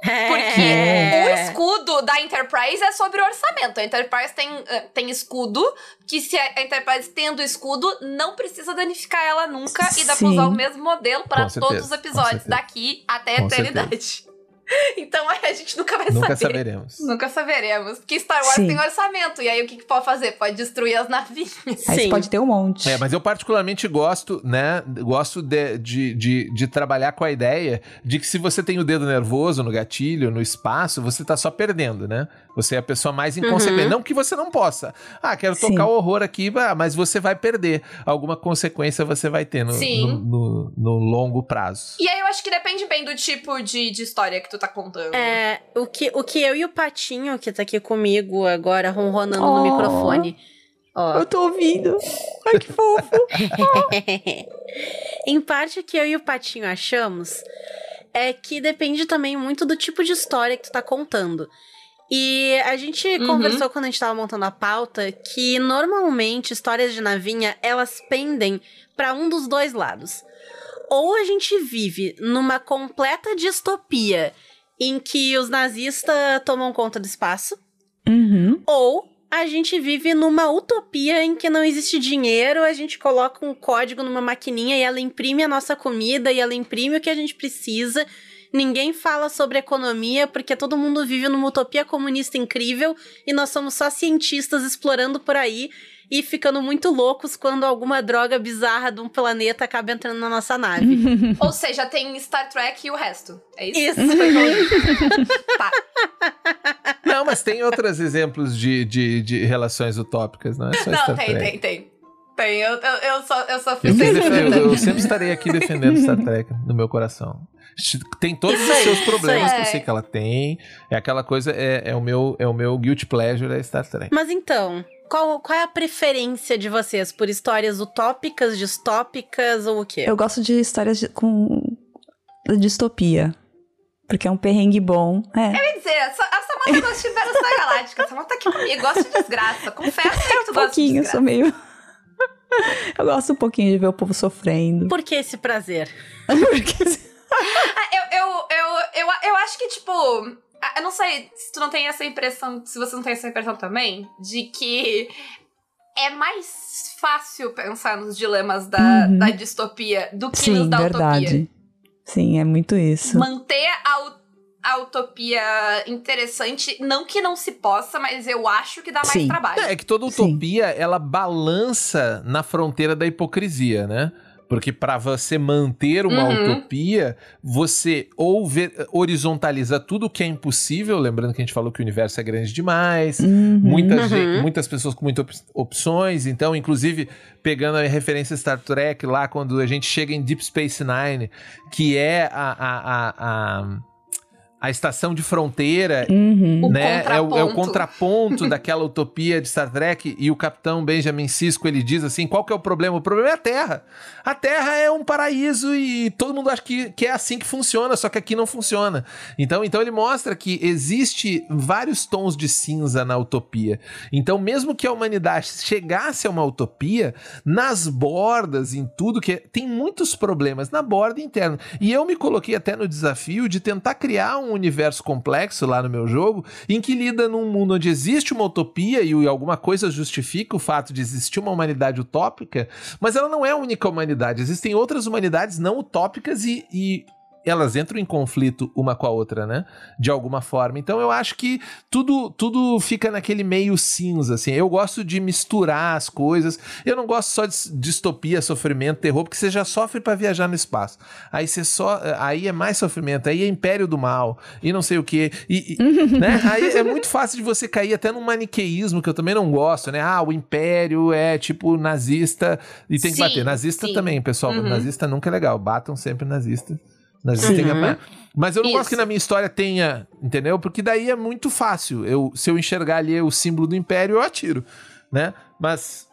Porque É. o escudo da Enterprise é sobre orçamento. A Enterprise tem, eh, tem escudo, que se a Enterprise tendo escudo, não precisa danificar ela nunca e dá pra usar o mesmo modelo certeza, todos os episódios, certeza. daqui até a Com eternidade. Então a gente nunca vai Nunca saber. saberemos. Nunca saberemos. Porque Star Wars Sim. tem orçamento. E aí o que, que pode fazer? Pode destruir as navinhas. Aí Sim. pode ter um monte. É, mas eu particularmente gosto, né? Gosto de, de, de, de trabalhar com a ideia de que se você tem o dedo nervoso no gatilho, no espaço, você tá só perdendo, né? Você é a pessoa mais inconsequente. Uhum. Não que você não possa. Ah, quero Sim. tocar o horror aqui, mas você vai perder. Alguma consequência você vai ter no, Sim. no, no- no longo prazo. E aí eu acho que depende bem do tipo de, de história que tu tá contando. É, o que, o que eu e o Patinho, que tá aqui comigo agora, ronronando Oh. no microfone. Ó. Eu tô ouvindo. Ai, que fofo. em parte, o que eu e o Patinho achamos é que depende também muito do tipo de história que tu tá contando. E a gente Uhum. conversou quando a gente tava montando a pauta que normalmente histórias de navinha elas pendem pra um dos dois lados. Ou a gente vive numa completa distopia em que os nazistas tomam conta do espaço, Uhum. ou a gente vive numa utopia em que não existe dinheiro, a gente coloca um código numa maquininha e ela imprime a nossa comida e ela imprime o que a gente precisa. Ninguém fala sobre economia porque todo mundo vive numa utopia comunista incrível e nós somos só cientistas explorando por aí e ficando muito loucos quando alguma droga bizarra de um planeta acaba entrando na nossa nave. Ou seja, tem Star Trek e o resto. É isso? Isso. Foi bom. tá. Não, mas tem outros exemplos de, de, de relações utópicas, não é só Não, Star tem, Trek. tem, tem. Tem, eu, eu, eu só, eu só Eu, fiz isso. eu- eu sempre estarei aqui defendendo Star Trek no meu coração. Tem todos Isso os aí, seus problemas que eu sei que ela tem. É aquela coisa, é, é o meu é o meu guilty pleasure é Star Trek. Mas então, qual, qual é a preferência de vocês? Por histórias utópicas, distópicas ou o quê? Eu gosto de histórias de- com distopia. Porque é um perrengue bom. É. Quer dizer, essa, a Samanta gosta de Battlestar Galáctica. A Samanta tá aqui comigo, gosta de desgraça. Confessa aí que tu Um gosta de pouquinho, eu sou meio. eu gosto um pouquinho de ver o povo sofrendo. Por que esse prazer? Porque- Ah, eu, eu, eu, eu, eu acho que, tipo. Eu não sei se tu não tem essa impressão, se você não tem essa impressão também, de que é mais fácil pensar nos dilemas da, Uhum. da distopia do que nos Sim, da utopia. verdade. Sim, é muito isso. Manter a, a utopia interessante, não que não se possa, mas eu acho que dá mais Sim. trabalho. É que toda Sim. utopia, ela balança na fronteira da hipocrisia, né? Porque para você manter uma Uhum. utopia, você ou ver- horizontaliza tudo que é impossível, lembrando que a gente falou que o universo é grande demais, Uhum. Muita Uhum. muitas pessoas com muitas op- opções, então, inclusive, pegando a referência Star Trek lá, quando a gente chega em Deep Space Nine, que é a, a, a, a, a estação de fronteira, Uhum. O né? É o, é o contraponto. daquela utopia de Star Trek, e o capitão Benjamin Sisko, ele diz assim, qual que é o problema? O problema é a Terra. A Terra é um paraíso e todo mundo acha que, que é assim que funciona, só que aqui não funciona. Então, então ele mostra que existe vários tons de cinza na utopia. Então, mesmo que a humanidade chegasse a uma utopia, nas bordas, em tudo que é- tem muitos problemas na borda interna. E eu me coloquei até no desafio de tentar criar um universo complexo lá no meu jogo, em que lida num mundo onde existe uma utopia e alguma coisa justifica o fato de existir uma humanidade utópica, mas ela não é a única humanidade. Existem outras humanidades não utópicas e, e elas entram em conflito uma com a outra, né? De alguma forma. Então eu acho que tudo tudo fica naquele meio cinza, assim. Eu gosto de misturar as coisas. Eu não gosto só de distopia, sofrimento, terror, porque você já sofre pra viajar no espaço. Aí você só aí é mais sofrimento, aí é império do mal e não sei o quê. E, e, né? Aí é muito fácil de você cair até num maniqueísmo que eu também não gosto, né? Ah, o império é tipo nazista e tem que Sim, bater. Nazista sim. também, pessoal. Uhum. Nazista nunca é legal. Batam sempre nazista. Tem que Uhum. Mas eu não gosto Isso. que na minha história tenha, entendeu? Porque daí é muito fácil. Eu, se eu enxergar ali o símbolo do império, eu atiro, né? Mas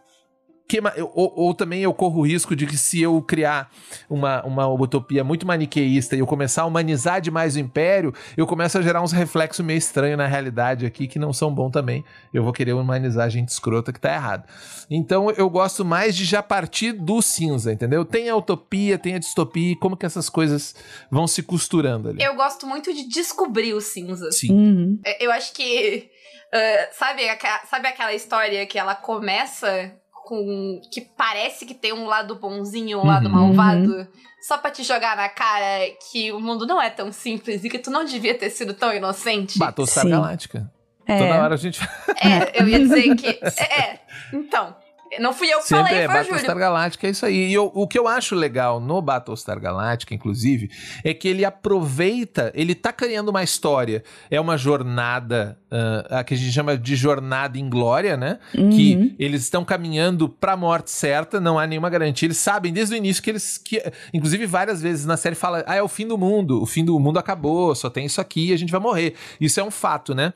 que ou, ou também eu corro o risco de que se eu criar uma, uma utopia muito maniqueísta e eu começar a humanizar demais o império, eu começo a gerar uns reflexos meio estranhos na realidade aqui que não são bons também. Eu vou querer humanizar gente escrota que tá errado. Então eu gosto mais de já partir do cinza, entendeu? Tem a utopia, tem a distopia e como que essas coisas vão se costurando ali. Eu gosto muito de descobrir o cinza. Sim. Uhum. É, Eu acho que. ah, sabe, sabe aquela história que ela começa com. que parece que tem um lado bonzinho e um lado Uhum. malvado? Só pra te jogar na cara que o mundo não é tão simples e que tu não devia ter sido tão inocente. Sim. Galáctica. É. Toda hora a gente É, eu ia dizer que. É, é. então. Não fui eu que Sempre falei, é foi o Battlestar. Galactica, é isso aí. E eu- o que eu acho legal no Battlestar Galactica, inclusive, é que ele aproveita, ele tá criando uma história. É uma jornada, ah, a que a gente chama de jornada em glória, né? Uhum. Que eles estão caminhando pra morte certa, não há nenhuma garantia. Eles sabem desde o início que eles. Que, inclusive, várias vezes na série fala: ah, é o fim do mundo, o fim do mundo acabou, só tem isso aqui e a gente vai morrer. Isso é um fato, né?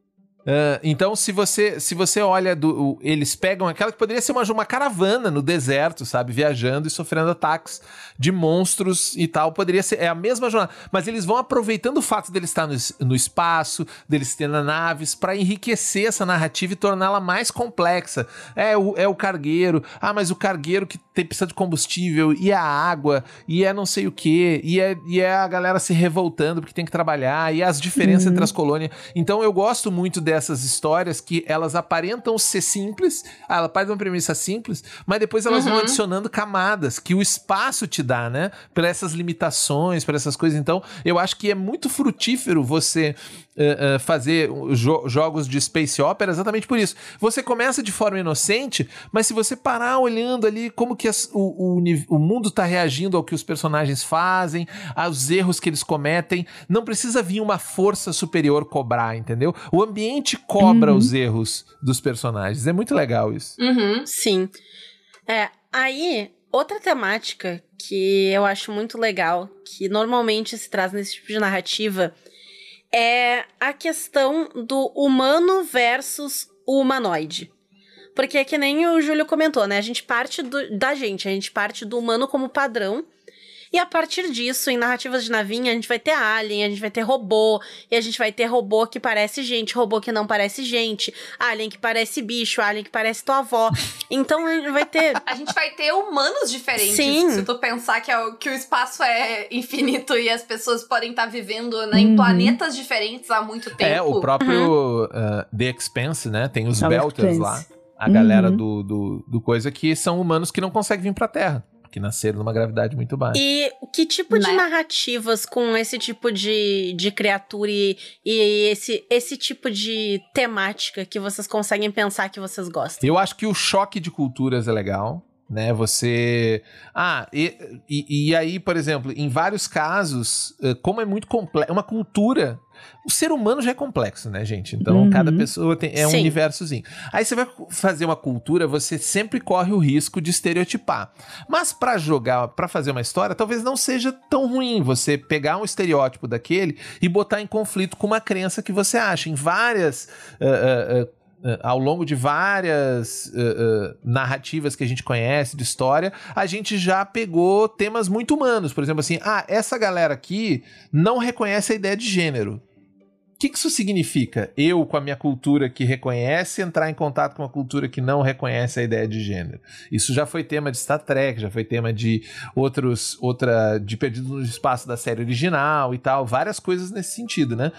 Uh, então, se você se você olha, do, o, eles pegam aquela que poderia ser uma, uma caravana no deserto, sabe? Viajando e sofrendo ataques de monstros e tal. Poderia ser. É a mesma jornada. Mas eles vão aproveitando o fato deles estar no, no espaço, deles terem naves, para enriquecer essa narrativa e torná-la mais complexa. É o, é o cargueiro. Ah, mas o cargueiro que tem, precisa de combustível, e a água, e é não sei o que, e é, e é a galera se revoltando porque tem que trabalhar, e as diferenças uhum. entre as colônias. Então eu gosto muito dessas histórias que elas aparentam ser simples, ah, ela parte de uma premissa simples, mas depois elas uhum. vão adicionando camadas que o espaço te dá, né? Por essas limitações, por essas coisas. Então, eu acho que é muito frutífero você uh, uh, fazer jo jogos de space opera exatamente por isso. Você começa de forma inocente, mas se você parar olhando ali como que as, o, o, o mundo está reagindo ao que os personagens fazem, aos erros que eles cometem, não precisa vir uma força superior cobrar, entendeu? O ambiente cobra uhum. os erros dos personagens. É muito legal isso. Uhum, sim. É, aí, outra temática que eu acho muito legal, que normalmente se traz nesse tipo de narrativa, é a questão do humano versus o humanoide. Porque é que nem o Júlio comentou, né? A gente parte do, da gente, a gente parte do humano como padrão e a partir disso, em narrativas de navinha, a gente vai ter alien, a gente vai ter robô, e a gente vai ter robô que parece gente, robô que não parece gente, alien que parece bicho, alien que parece tua avó. Então a gente vai ter. a gente vai ter humanos diferentes. Sim. Se tu pensar que, é, que o espaço é infinito e as pessoas podem estar vivendo né, em uhum. planetas diferentes há muito tempo. É, o próprio uhum. uh, The Expanse, né? Tem os Belters lá. A galera uhum. do, do, do coisa que são humanos que não conseguem vir pra Terra que nasceram numa gravidade muito baixa. E que tipo né? de narrativas com esse tipo de, de criatura e, e esse, esse tipo de temática que vocês conseguem pensar que vocês gostam? Eu acho que o choque de culturas é legal né? Você. Ah, e, e, e, aí, por exemplo, em vários casos, eh, como é muito complexo, é uma cultura. O ser humano já é complexo, né, gente? Então, uhum. cada pessoa tem, é um Sim. universozinho. Aí você vai fazer uma cultura, você sempre corre o risco de estereotipar. Mas para jogar, para fazer uma história, talvez não seja tão ruim você pegar um estereótipo daquele e botar em conflito com uma crença que você acha. Em várias uh, uh, Uh, ao longo de várias uh, uh, narrativas que a gente conhece de história, a gente já pegou temas muito humanos. Por exemplo, assim, ah, essa galera aqui não reconhece a ideia de gênero que, que isso significa? Eu, com a minha cultura que reconhece, entrar em contato com uma cultura que não reconhece a ideia de gênero. Isso já foi tema de Star Trek, já foi tema de outros, outra, de Perdido no Espaço da série original e tal, várias coisas nesse sentido, né?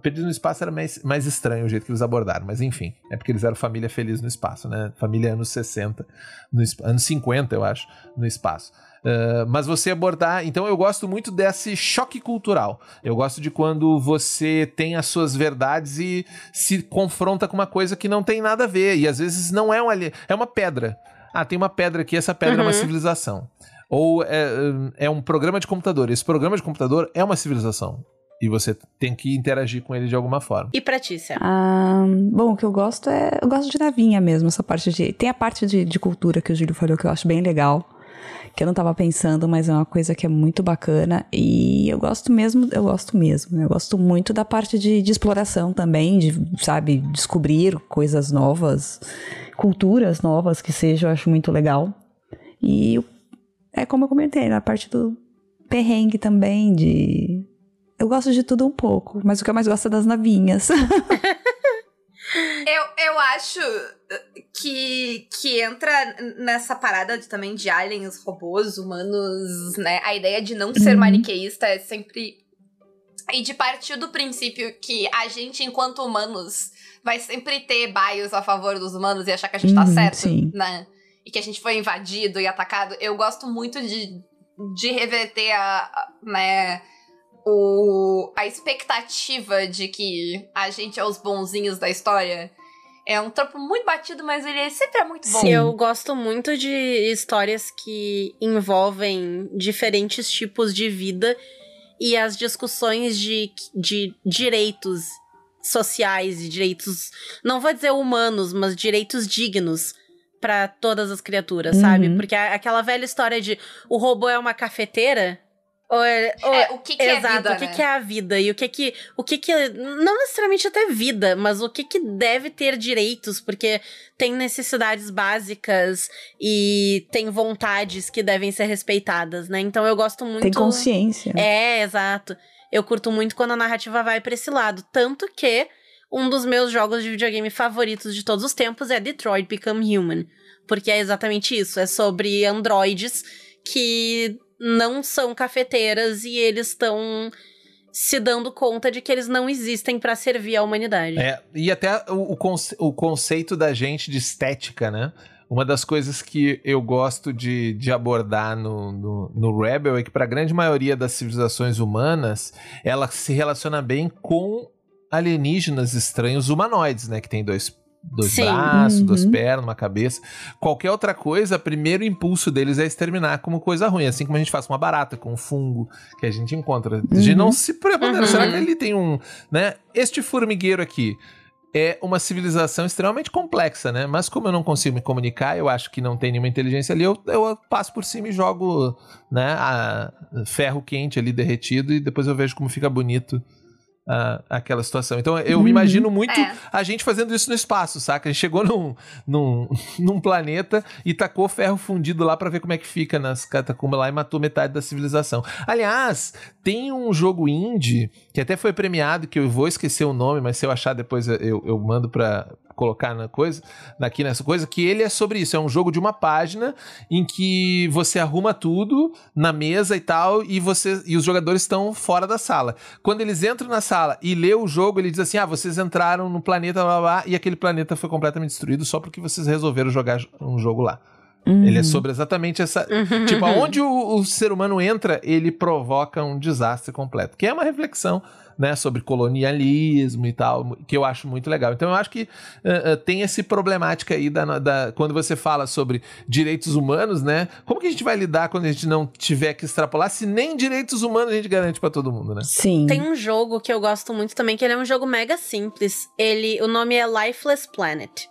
Perdido no Espaço era mais, mais estranho o jeito que eles abordaram, mas enfim, é porque eles eram família feliz no espaço, né? Família anos 60, no, anos 50, eu acho, no espaço. Uh, mas você abordar. Então eu gosto muito desse choque cultural. Eu gosto de quando você tem as suas verdades e se confronta com uma coisa que não tem nada a ver. E às vezes não é um é uma pedra. Ah, tem uma pedra aqui, essa pedra uhum. é uma uhum. civilização. Ou é, é um programa de computador. Esse programa de computador é uma civilização. E você tem que interagir com ele de alguma forma. E pra ti, ah, Bom, o que eu gosto é. Eu gosto de navinha mesmo, essa parte de. Tem a parte de, de cultura que o Júlio falou que eu acho bem legal que eu não estava pensando, mas é uma coisa que é muito bacana e eu gosto mesmo, eu gosto mesmo, né? eu gosto muito da parte de, de exploração também, de, sabe, descobrir coisas novas, culturas novas que seja, eu acho muito legal. E é como eu comentei, na parte do perrengue também, de. Eu gosto de tudo um pouco, mas o que eu mais gosto é das navinhas. eu, eu acho que, que entra nessa parada de, também de aliens, robôs, humanos, né? A ideia de não ser uhum. maniqueísta é sempre. E de partir do princípio que a gente, enquanto humanos, vai sempre ter bias a favor dos humanos e achar que a gente tá uhum, certo, sim. né? E que a gente foi invadido e atacado. Eu gosto muito de, de reverter a, né, o, a expectativa de que a gente é os bonzinhos da história. É um tropo muito batido, mas ele é sempre é muito bom. Sim. Eu gosto muito de histórias que envolvem diferentes tipos de vida e as discussões de, de direitos sociais e direitos, não vou dizer humanos, mas direitos dignos para todas as criaturas, uhum. sabe? Porque aquela velha história de o robô é uma cafeteira, Ou é, ou- É, o que, que Exato, é vida, o que, né? que é a vida e o que que o que que não necessariamente até vida, mas o que que deve ter direitos, porque tem necessidades básicas e tem vontades que devem ser respeitadas, né? Então eu gosto muito Tem consciência. É, exato. Eu curto muito quando a narrativa vai pra esse lado, tanto que um dos meus jogos de videogame favoritos de todos os tempos é Detroit Become Human, porque é exatamente isso, é sobre androides que não são cafeteiras e eles estão se dando conta de que eles não existem pra servir a humanidade. É, e até o, o conce- o conceito da gente de estética, né? Uma das coisas que eu gosto de, de abordar no, no, no Rebel é que, para a grande maioria das civilizações humanas, ela se relaciona bem com alienígenas estranhos humanoides, né? Que tem dois, dois Sim. braços, Uhum. duas pernas, uma cabeça. Qualquer outra coisa, o primeiro impulso deles é exterminar como coisa ruim, assim como a gente faz com uma barata, com um fungo que a gente encontra. De Uhum. não se preponderar. Uhum. Será que ele tem um. né? Este formigueiro aqui é uma civilização extremamente complexa, né? Mas como eu não consigo me comunicar, eu acho que não tem nenhuma inteligência ali, eu, eu passo por cima e jogo, né, ferro quente ali derretido e depois eu vejo como fica bonito aquela situação. Então eu me Uhum. imagino muito É. a gente fazendo isso no espaço, saca? A gente chegou num, num, num planeta e tacou ferro fundido lá pra ver como é que fica nas catacumbas lá e matou metade da civilização. Aliás, tem um jogo indie que até foi premiado, que eu vou esquecer o nome, mas se eu achar depois eu, eu mando pra colocar na coisa, aqui nessa coisa, que ele é sobre isso. É um jogo de uma página em que você arruma tudo na mesa e tal, e você e os jogadores estão fora da sala. Quando eles entram na sala e lê o jogo, ele diz assim: ah, vocês entraram no planeta, blá, blá, e aquele planeta foi completamente destruído só porque vocês resolveram jogar um jogo lá. Uhum. Ele é sobre exatamente essa. tipo, aonde o, o ser humano entra, ele provoca um desastre completo. Que é uma reflexão, né, sobre colonialismo e tal, que eu acho muito legal. Então eu acho que eh, eh, tem esse problemática aí da, da- quando você fala sobre direitos humanos, né? Como que a gente vai lidar quando a gente não tiver que extrapolar se nem direitos humanos a gente garante pra todo mundo, né? Sim. Tem um jogo que eu gosto muito também, que ele é um jogo mega simples. Ele, o nome é Lifeless Planet.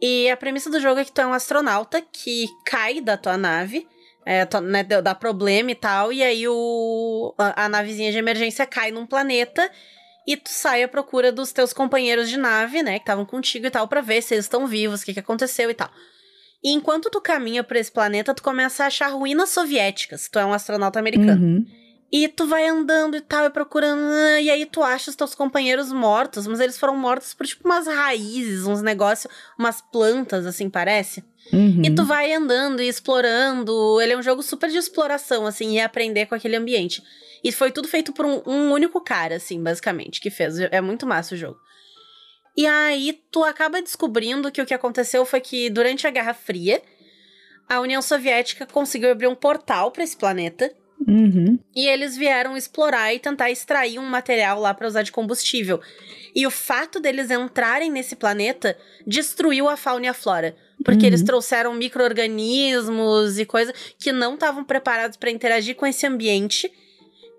E a premissa do jogo é que tu é um astronauta que cai da tua nave, é, né, dá problema e tal, e aí o, a, a navezinha de emergência cai num planeta e tu sai à procura dos teus companheiros de nave, né, que estavam contigo e tal, pra ver se eles estão vivos, o que, que aconteceu e tal. E enquanto tu caminha pra esse planeta, tu começa a achar ruínas soviéticas. Tu é um astronauta americano. Uhum. E tu vai andando e tal, e procurando, ah, e aí tu acha os teus companheiros mortos, mas eles foram mortos por tipo umas raízes, uns negócios, umas plantas, assim, parece. Uhum. E tu vai andando e explorando. Ele é um jogo super de exploração, assim, e aprender com aquele ambiente. E foi tudo feito por um, um único cara, assim, basicamente, que fez. É muito massa o jogo. E aí tu acaba descobrindo que o que aconteceu foi que durante a Guerra Fria, a União Soviética conseguiu abrir um portal pra esse planeta. Uhum. E eles vieram explorar e tentar extrair um material lá para usar de combustível. E o fato deles entrarem nesse planeta destruiu a fauna e a flora. Porque Uhum. eles trouxeram micro-organismos e coisas que não estavam preparados para interagir com esse ambiente.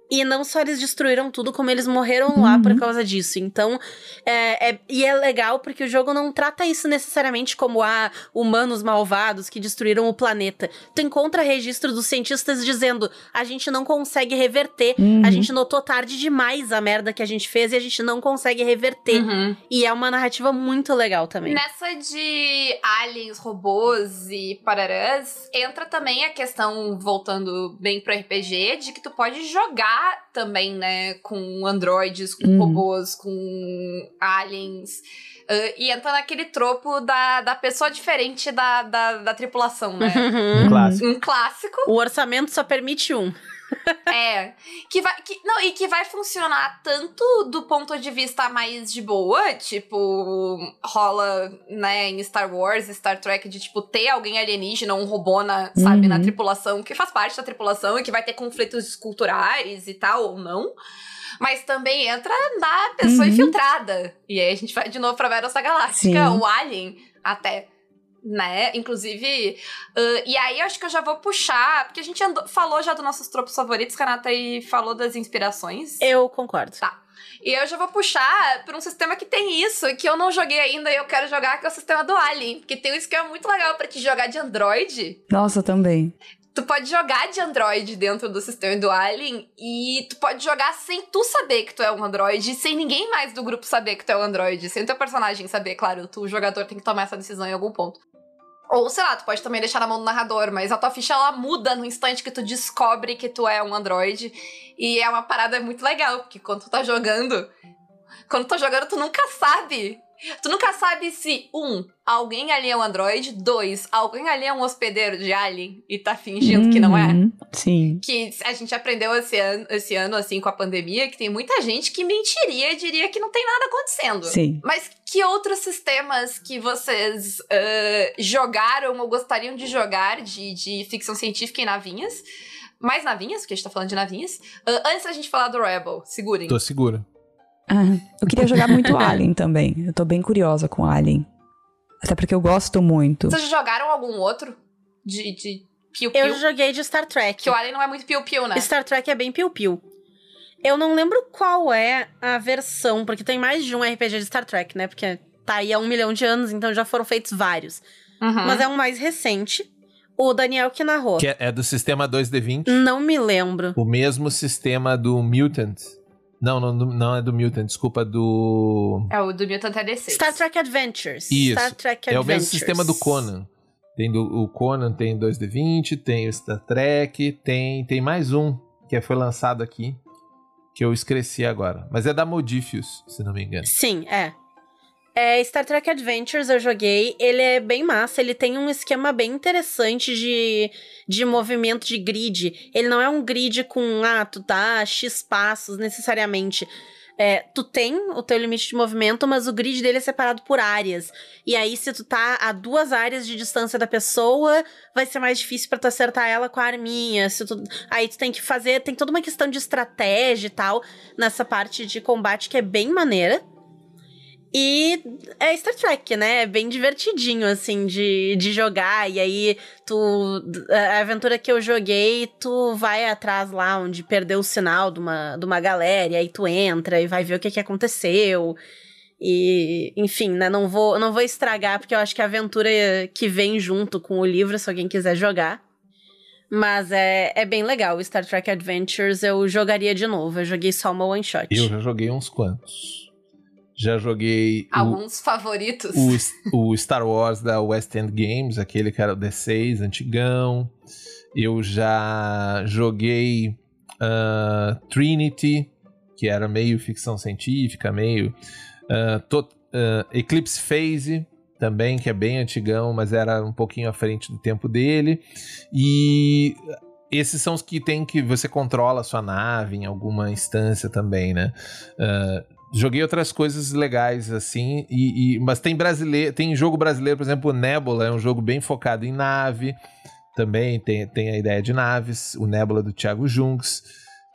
E não só eles destruíram tudo, como eles morreram lá Uhum. por causa disso. Então, é, é- e é legal porque o jogo não trata isso necessariamente como ah, humanos malvados que destruíram o planeta. Tu encontra registro dos cientistas dizendo a gente não consegue reverter, Uhum. a gente notou tarde demais a merda que a gente fez e a gente não consegue reverter. Uhum. E é uma narrativa muito legal também. Nessa de aliens, robôs e pararás, entra também a questão, voltando bem pro RPG, de que tu pode jogar também, né, com androides, com Uhum. robôs, com aliens. ah, e entra naquele tropo da, da pessoa diferente da, da, da tripulação, né? Uhum. Clássico. um clássico. O orçamento só permite um. É. Que vai. Que, não, e que vai funcionar tanto do ponto de vista mais de boa, tipo, rola, né, em Star Wars, Star Trek, de tipo, ter alguém alienígena, um robô na, sabe, Uhum. na tripulação, que faz parte da tripulação e que vai ter conflitos culturais e tal, ou não. Mas também entra na pessoa Uhum. infiltrada. E aí a gente vai de novo pra Vera Galáctica, Sim. o Alien, até né? Inclusive. ah, e aí eu acho que eu já vou puxar, porque a gente andou- falou já dos nossos tropos favoritos, Kanata, e falou das inspirações. Eu concordo. E eu já vou puxar por um sistema que tem isso, que eu não joguei ainda e eu quero jogar, que é o sistema do Alien. Porque tem um esquema muito legal pra te jogar de Android. Nossa, também. tu pode jogar de Android dentro do sistema do Alien e tu pode jogar sem tu saber que tu é um Android, sem ninguém mais do grupo saber que tu é um Android, sem o teu personagem saber, claro, tu, o jogador tem que tomar essa decisão em algum ponto. Ou, sei lá, tu pode também deixar na mão do narrador, mas a tua ficha ela muda no instante que tu descobre que tu é um Android. E é uma parada muito legal, porque quando tu tá jogando. Quando tu tá jogando, tu nunca sabe Tu nunca sabe se, um, alguém ali é um androide, dois, alguém ali é um hospedeiro de alien e tá fingindo uhum, que não é. Uhum, sim. Que a gente aprendeu esse ano, esse ano, assim, com a pandemia, que tem muita gente que mentiria e diria que não tem nada acontecendo. Sim. Mas que outros sistemas que vocês uh, jogaram ou gostariam de jogar de, de ficção científica em navinhas? Mais navinhas, porque a gente tá falando de navinhas. Uh, antes da gente falar do Rebel, segurem. Tô segura. Ah, eu queria jogar muito Alien também. Eu tô bem curiosa com Alien. Até porque eu gosto muito. Vocês jogaram algum outro de, de piu-piu? Eu joguei de Star Trek. Que o Alien não é muito piu-piu, né? Star Trek é bem piu-piu. Eu não lembro qual é a versão, porque tem mais de um RPG de Star Trek, né? Porque tá aí há um milhão de anos, então já foram feitos vários. Uhum. Mas é um mais recente. O Daniel que narrou. Que é, é do sistema 2D20? Não me lembro. O mesmo sistema do Mutant. Não, não, não é do Mutant, desculpa, do. É o do Mutant é D6. Star Trek Adventures. Isso. Star Trek Adventures. É o mesmo sistema do Conan. Tem do, o Conan tem 2D20, tem o Star Trek, tem, tem mais um que foi lançado aqui, que eu esqueci agora. Mas é da Modifius, se não me engano. Sim, é. É, Star Trek Adventures eu joguei, ele é bem massa, ele tem um esquema bem interessante de, de movimento de grid. Ele não é um grid com, ah, tu tá X passos necessariamente. É, tu tem o teu limite de movimento, mas o grid dele é separado por áreas. E aí, se tu tá a duas áreas de distância da pessoa, vai ser mais difícil para tu acertar ela com a arminha. Se tu... Aí tu tem que fazer. Tem toda uma questão de estratégia e tal nessa parte de combate que é bem maneira. E é Star Trek, né? É bem divertidinho, assim, de, de jogar. E aí, tu. A aventura que eu joguei, tu vai atrás lá onde perdeu o sinal de uma, de uma galera. E aí tu entra e vai ver o que, que aconteceu. E, enfim, né? Não vou, não vou estragar, porque eu acho que a aventura que vem junto com o livro, se alguém quiser jogar. Mas é, é bem legal. Star Trek Adventures eu jogaria de novo. Eu joguei só uma one shot. Eu já joguei uns quantos. Já joguei. Alguns o, favoritos. O, o, Star Wars da West End Games, aquele que era o D6, antigão. Eu já joguei uh, Trinity, que era meio ficção científica, meio. Uh, to, uh, Eclipse Phase, também, que é bem antigão, mas era um pouquinho à frente do tempo dele. E esses são os que tem que você controla a sua nave em alguma instância também, né? Uh, joguei outras coisas legais, assim, e, e, mas tem brasileiro, tem jogo brasileiro, por exemplo, Nebula é um jogo bem focado em nave, também tem, tem a ideia de naves, o Nebula do Thiago Junks,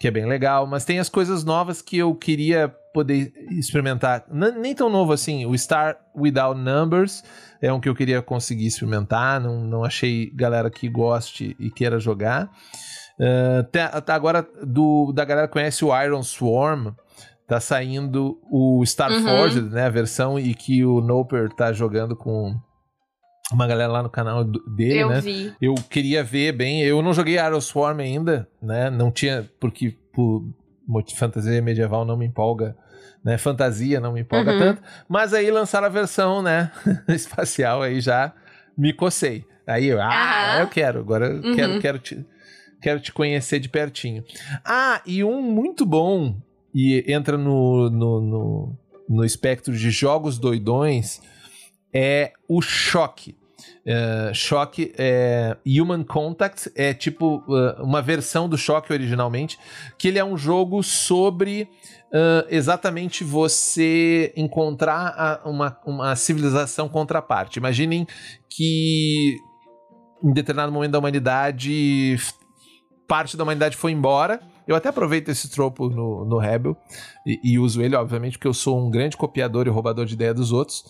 que é bem legal, mas tem as coisas novas que eu queria poder experimentar, N nem tão novo assim, o Star Without Numbers é um que eu queria conseguir experimentar, não, não achei galera que goste e queira jogar. Uh, agora do, da galera que conhece o Iron Swarm, tá saindo o Star uhum. Né, a versão e que o Noper tá jogando com uma galera lá no canal dele, eu né? Vi. Eu queria ver bem, eu não joguei Swarm ainda, né? Não tinha porque por fantasia medieval não me empolga, né? Fantasia não me empolga uhum. tanto, mas aí lançaram a versão, né, espacial aí já me cocei. Aí eu, ah, uhum. eu quero, agora eu uhum. quero quero te quero te conhecer de pertinho. Ah, e um muito bom e entra no, no, no, no espectro de jogos doidões é o Choque. Uh, Choque é Human Contact é tipo uh, uma versão do Choque originalmente, que ele é um jogo sobre uh, exatamente você encontrar a, uma, uma civilização contraparte. Imaginem que em determinado momento da humanidade parte da humanidade foi embora eu até aproveito esse tropo no, no Rebel e, e, uso ele, obviamente, porque eu sou um grande copiador e roubador de ideia dos outros.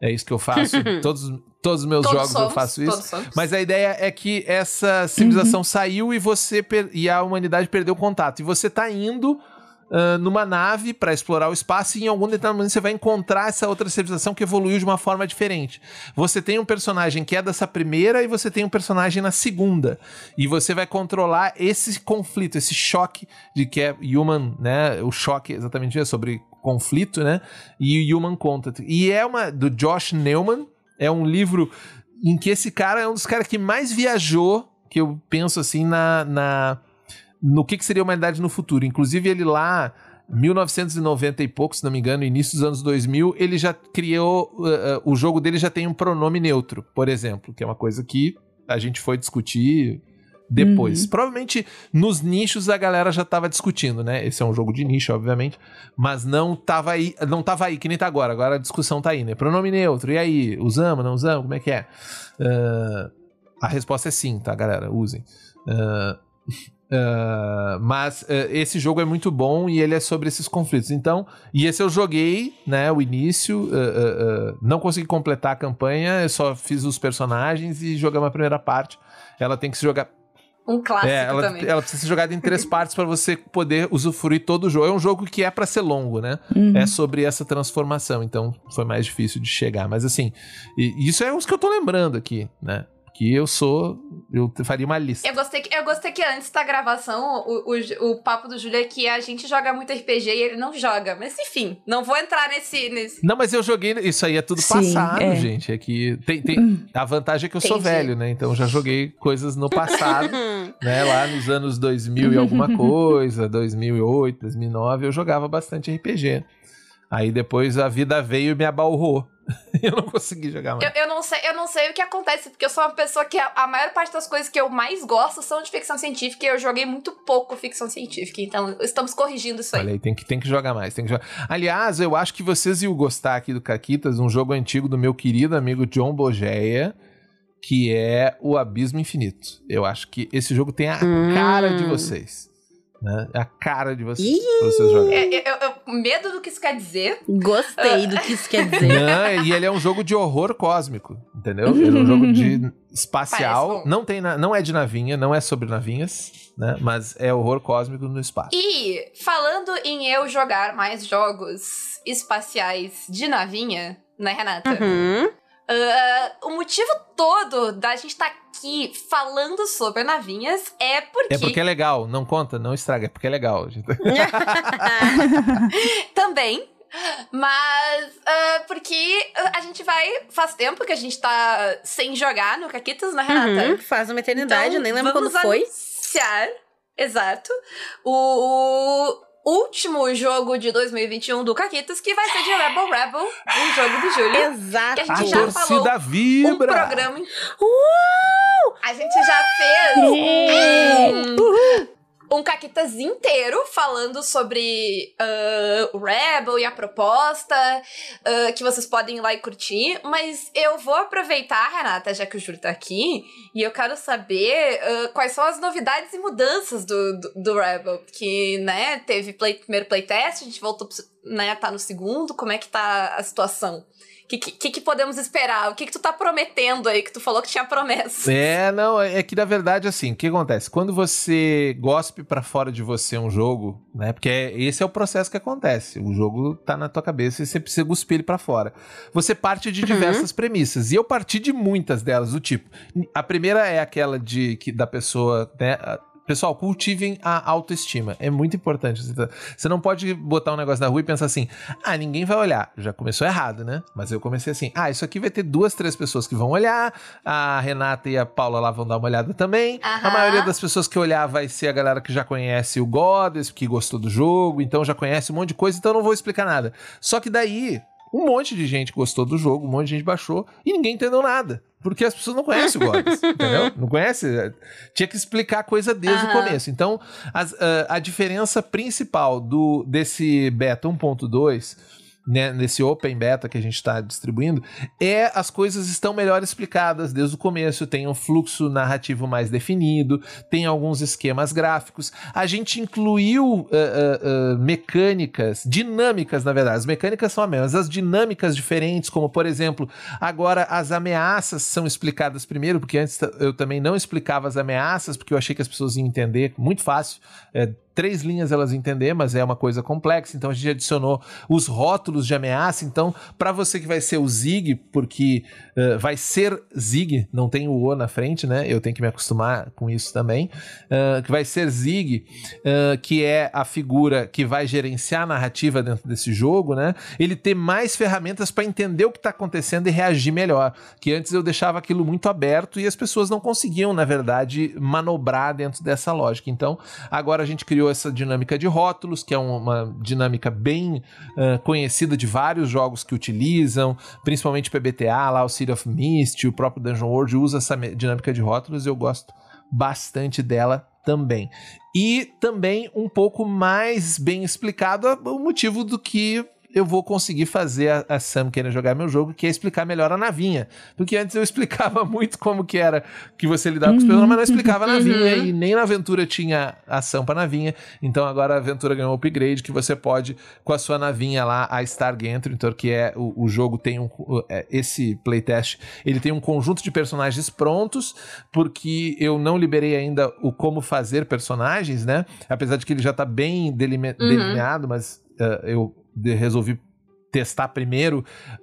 É isso que eu faço. todos, todos os meus todos jogos somos, eu faço isso. Mas a ideia é que essa civilização uhum. saiu e você e a humanidade perdeu contato. E você tá indo uh, numa nave para explorar o espaço e em algum determinado momento você vai encontrar essa outra civilização que evoluiu de uma forma diferente. Você tem um personagem que é dessa primeira e você tem um personagem na segunda. E você vai controlar esse conflito, esse choque de que é human, né? O choque exatamente é sobre conflito, né? E human contact. E é uma do Josh Neumann, é um livro em que esse cara é um dos caras que mais viajou, que eu penso assim na, na no que, que seria a humanidade no futuro. Inclusive, ele lá, 1990 e pouco, se não me engano, início dos anos 2000, ele já criou. Uh, uh, o jogo dele já tem um pronome neutro, por exemplo, que é uma coisa que a gente foi discutir depois. Uhum. Provavelmente nos nichos a galera já tava discutindo, né? Esse é um jogo de nicho, obviamente, mas não tava aí, não tava aí que nem tá agora. Agora a discussão tá aí, né? Pronome neutro. E aí, usamos, não usamos? Como é que é? Uh, a resposta é sim, tá, galera? Usem. Uh, Uh, mas uh, esse jogo é muito bom e ele é sobre esses conflitos. Então, e esse eu joguei, né, o início, uh, não consegui completar a campanha, eu só fiz os personagens e joguei uma primeira parte. Ela tem que se jogar. Um clássico é, ela, também. Ela precisa ser jogada em três partes para você poder usufruir todo o jogo. É um jogo que é para ser longo, né? Uhum. É sobre essa transformação. Então, foi mais difícil de chegar. Mas assim, isso é os que eu tô lembrando aqui, né? Que eu sou. Eu faria uma lista. Eu gostei que, eu gostei que antes da gravação, o, o, o papo do Júlio é que a gente joga muito RPG e ele não joga. Mas enfim, não vou entrar nesse. nesse... Não, mas eu joguei. Isso aí é tudo Sim, passado, é. gente. É que. Tem, tem, hum. a vantagem é que eu Entendi. sou velho, né? Então já joguei coisas no passado, né? Lá nos anos 2000 e alguma coisa, 2008, 2009, eu jogava bastante RPG. Aí depois a vida veio e me abalrou. eu não consegui jogar mais. Eu, eu, não sei, eu não sei o que acontece, porque eu sou uma pessoa que a, a, maior parte das coisas que eu mais gosto são de ficção científica e eu joguei muito pouco ficção científica. Então, estamos corrigindo isso aí. Olha aí, tem que, tem que jogar mais. Tem que jogar. Aliás, eu acho que vocês iam gostar aqui do Caquitas, um jogo antigo do meu querido amigo John Bogeia, que é o Abismo Infinito. Eu acho que esse jogo tem a hum. cara de vocês. Né? É a cara de vocês, vocês jogarem. É, eu, eu, medo do que isso quer dizer. Gostei do que isso quer dizer. Não, e ele é um jogo de horror cósmico, entendeu? Ele é um jogo de espacial. Não, tem na, não é de navinha, não é sobre navinhas, né? Mas é horror cósmico no espaço. E falando em eu jogar mais jogos espaciais de navinha, né, Renata? Uhum. Uh, o motivo todo da gente estar tá aqui falando sobre navinhas é porque. É porque é legal, não conta, não estraga, é porque é legal. Também. Mas uh, porque a gente vai. Faz tempo que a gente tá sem jogar no Caquitas, né, Renata? Uhum, faz uma eternidade, então, nem lembro quando foi. Anunciar, exato. O, último jogo de 2021 do Caquitas, que vai ser de Rebel Rebel, um jogo do Júlio. Exato. Que a gente a já falou vibra. um programa. Uh! A gente já fez um, um Caquitas inteiro falando sobre uh, o Rebel e a proposta, uh, que vocês podem ir lá e curtir. Mas eu vou aproveitar, Renata, já que o Júlio tá aqui, e eu quero saber uh, quais são as novidades e mudanças do, do, do Rebel. Que, né, teve play, primeiro playtest, a gente voltou, né, tá no segundo, como é que tá a situação? Que, que, que, podemos esperar? O que, que tu tá prometendo aí, que tu falou que tinha promessa? É, não, é que na verdade, assim, o que acontece? Quando você gospe para fora de você um jogo, né? Porque esse é o processo que acontece. O jogo tá na tua cabeça e você precisa cuspir ele pra fora. Você parte de uhum. diversas uhum. premissas. E eu parti de muitas delas, do tipo. A primeira é aquela de que da pessoa, né? Pessoal, cultivem a autoestima. É muito importante. Você não pode botar um negócio na rua e pensar assim: ah, ninguém vai olhar. Já começou errado, né? Mas eu comecei assim: ah, isso aqui vai ter duas, três pessoas que vão olhar. A Renata e a Paula lá vão dar uma olhada também. Uhum. A maioria das pessoas que olhar vai ser a galera que já conhece o Goddess, que gostou do jogo, então já conhece um monte de coisa, então não vou explicar nada. Só que daí, um monte de gente gostou do jogo, um monte de gente baixou e ninguém entendeu nada. Porque as pessoas não conhecem o Goddess, entendeu? Não conhece? Tinha que explicar a coisa desde uhum. o começo. Então, as, uh, a diferença principal do desse beta 1.2 né, nesse open beta que a gente está distribuindo, é as coisas estão melhor explicadas desde o começo, tem um fluxo narrativo mais definido, tem alguns esquemas gráficos. A gente incluiu uh, uh, uh, mecânicas, dinâmicas, na verdade. As mecânicas são as mesmas, as dinâmicas diferentes, como por exemplo, agora as ameaças são explicadas primeiro, porque antes eu também não explicava as ameaças, porque eu achei que as pessoas iam entender muito fácil. É, três linhas elas entender, mas é uma coisa complexa. Então a gente adicionou os rótulos de ameaça. Então, para você que vai ser o Zig, porque uh, vai ser Zig, não tem o O na frente, né? Eu tenho que me acostumar com isso também. Uh, que vai ser Zig, uh, que é a figura que vai gerenciar a narrativa dentro desse jogo, né? Ele ter mais ferramentas para entender o que está acontecendo e reagir melhor. Que antes eu deixava aquilo muito aberto e as pessoas não conseguiam, na verdade, manobrar dentro dessa lógica. Então, agora a gente criou essa dinâmica de rótulos, que é uma dinâmica bem uh, conhecida de vários jogos que utilizam, principalmente PBTA, lá o City of Mist, o próprio Dungeon World usa essa dinâmica de rótulos e eu gosto bastante dela também. E também um pouco mais bem explicado o motivo do que eu vou conseguir fazer a, a Sam querer jogar meu jogo, que é explicar melhor a navinha. Porque antes eu explicava muito como que era que você lidava com os personagens, mas não explicava a navinha uhum. e nem na aventura tinha ação pra navinha. Então agora a aventura ganhou um upgrade que você pode, com a sua navinha lá, a Star Gantry, então que é o, o jogo tem um. É, esse playtest, ele tem um conjunto de personagens prontos, porque eu não liberei ainda o como fazer personagens, né? Apesar de que ele já tá bem delime- uhum. delineado, mas uh, eu resolvi testar primeiro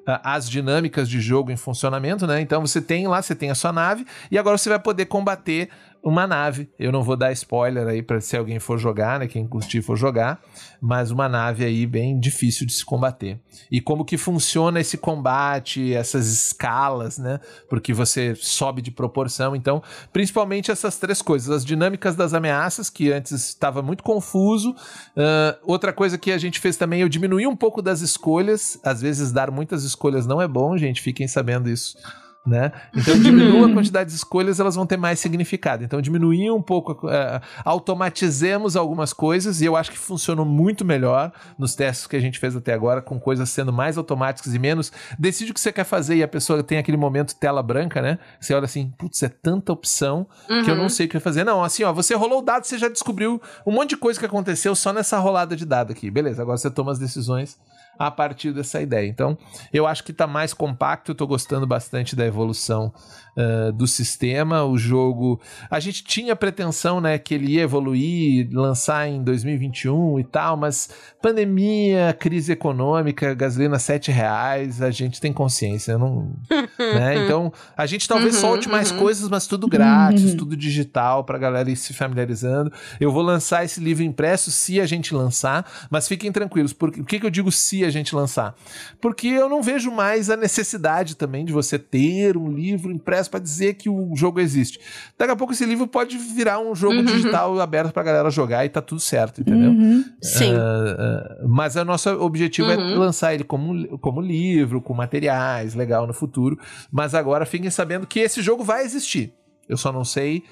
uh, as dinâmicas de jogo em funcionamento, né? Então você tem lá, você tem a sua nave e agora você vai poder combater uma nave. Eu não vou dar spoiler aí para se alguém for jogar, né? Quem curtir for jogar, mas uma nave aí bem difícil de se combater. E como que funciona esse combate, essas escalas, né? Porque você sobe de proporção. Então, principalmente essas três coisas: as dinâmicas das ameaças, que antes estava muito confuso. Uh, outra coisa que a gente fez também, eu diminuí um pouco das escolhas. Às vezes, dar muitas escolhas não é bom, gente. Fiquem sabendo isso né? Então diminua a quantidade de escolhas, elas vão ter mais significado. Então diminuir um pouco, uh, automatizemos algumas coisas e eu acho que funcionou muito melhor nos testes que a gente fez até agora, com coisas sendo mais automáticas e menos. Decide o que você quer fazer e a pessoa tem aquele momento tela branca, né? Você olha assim, putz, é tanta opção uhum. que eu não uhum. sei o que fazer. Não, assim, ó, você rolou o dado, você já descobriu um monte de coisa que aconteceu só nessa rolada de dado aqui. Beleza, agora você toma as decisões a partir dessa ideia. Então, eu acho que está mais compacto, eu tô gostando bastante da evolução uh, do sistema. O jogo. A gente tinha pretensão, né, que ele ia evoluir, lançar em 2021 e tal, mas pandemia, crise econômica, gasolina sete reais, a gente tem consciência, não. né? Então, a gente talvez uhum, solte mais uhum. coisas, mas tudo grátis, uhum. tudo digital, pra galera ir se familiarizando. Eu vou lançar esse livro impresso se a gente lançar, mas fiquem tranquilos. Por que, que eu digo se a gente lançar? Porque eu não vejo mais a necessidade também de você ter um livro impresso para dizer que o jogo existe. Daqui a pouco esse livro pode virar um jogo uhum. digital aberto pra galera jogar e tá tudo certo, entendeu? Uhum. Sim. Uh, uh, mas o nosso objetivo é uhum. é lançar ele como, como livro, com materiais, legal no futuro. Mas agora fiquem sabendo que esse jogo vai existir. Eu só não sei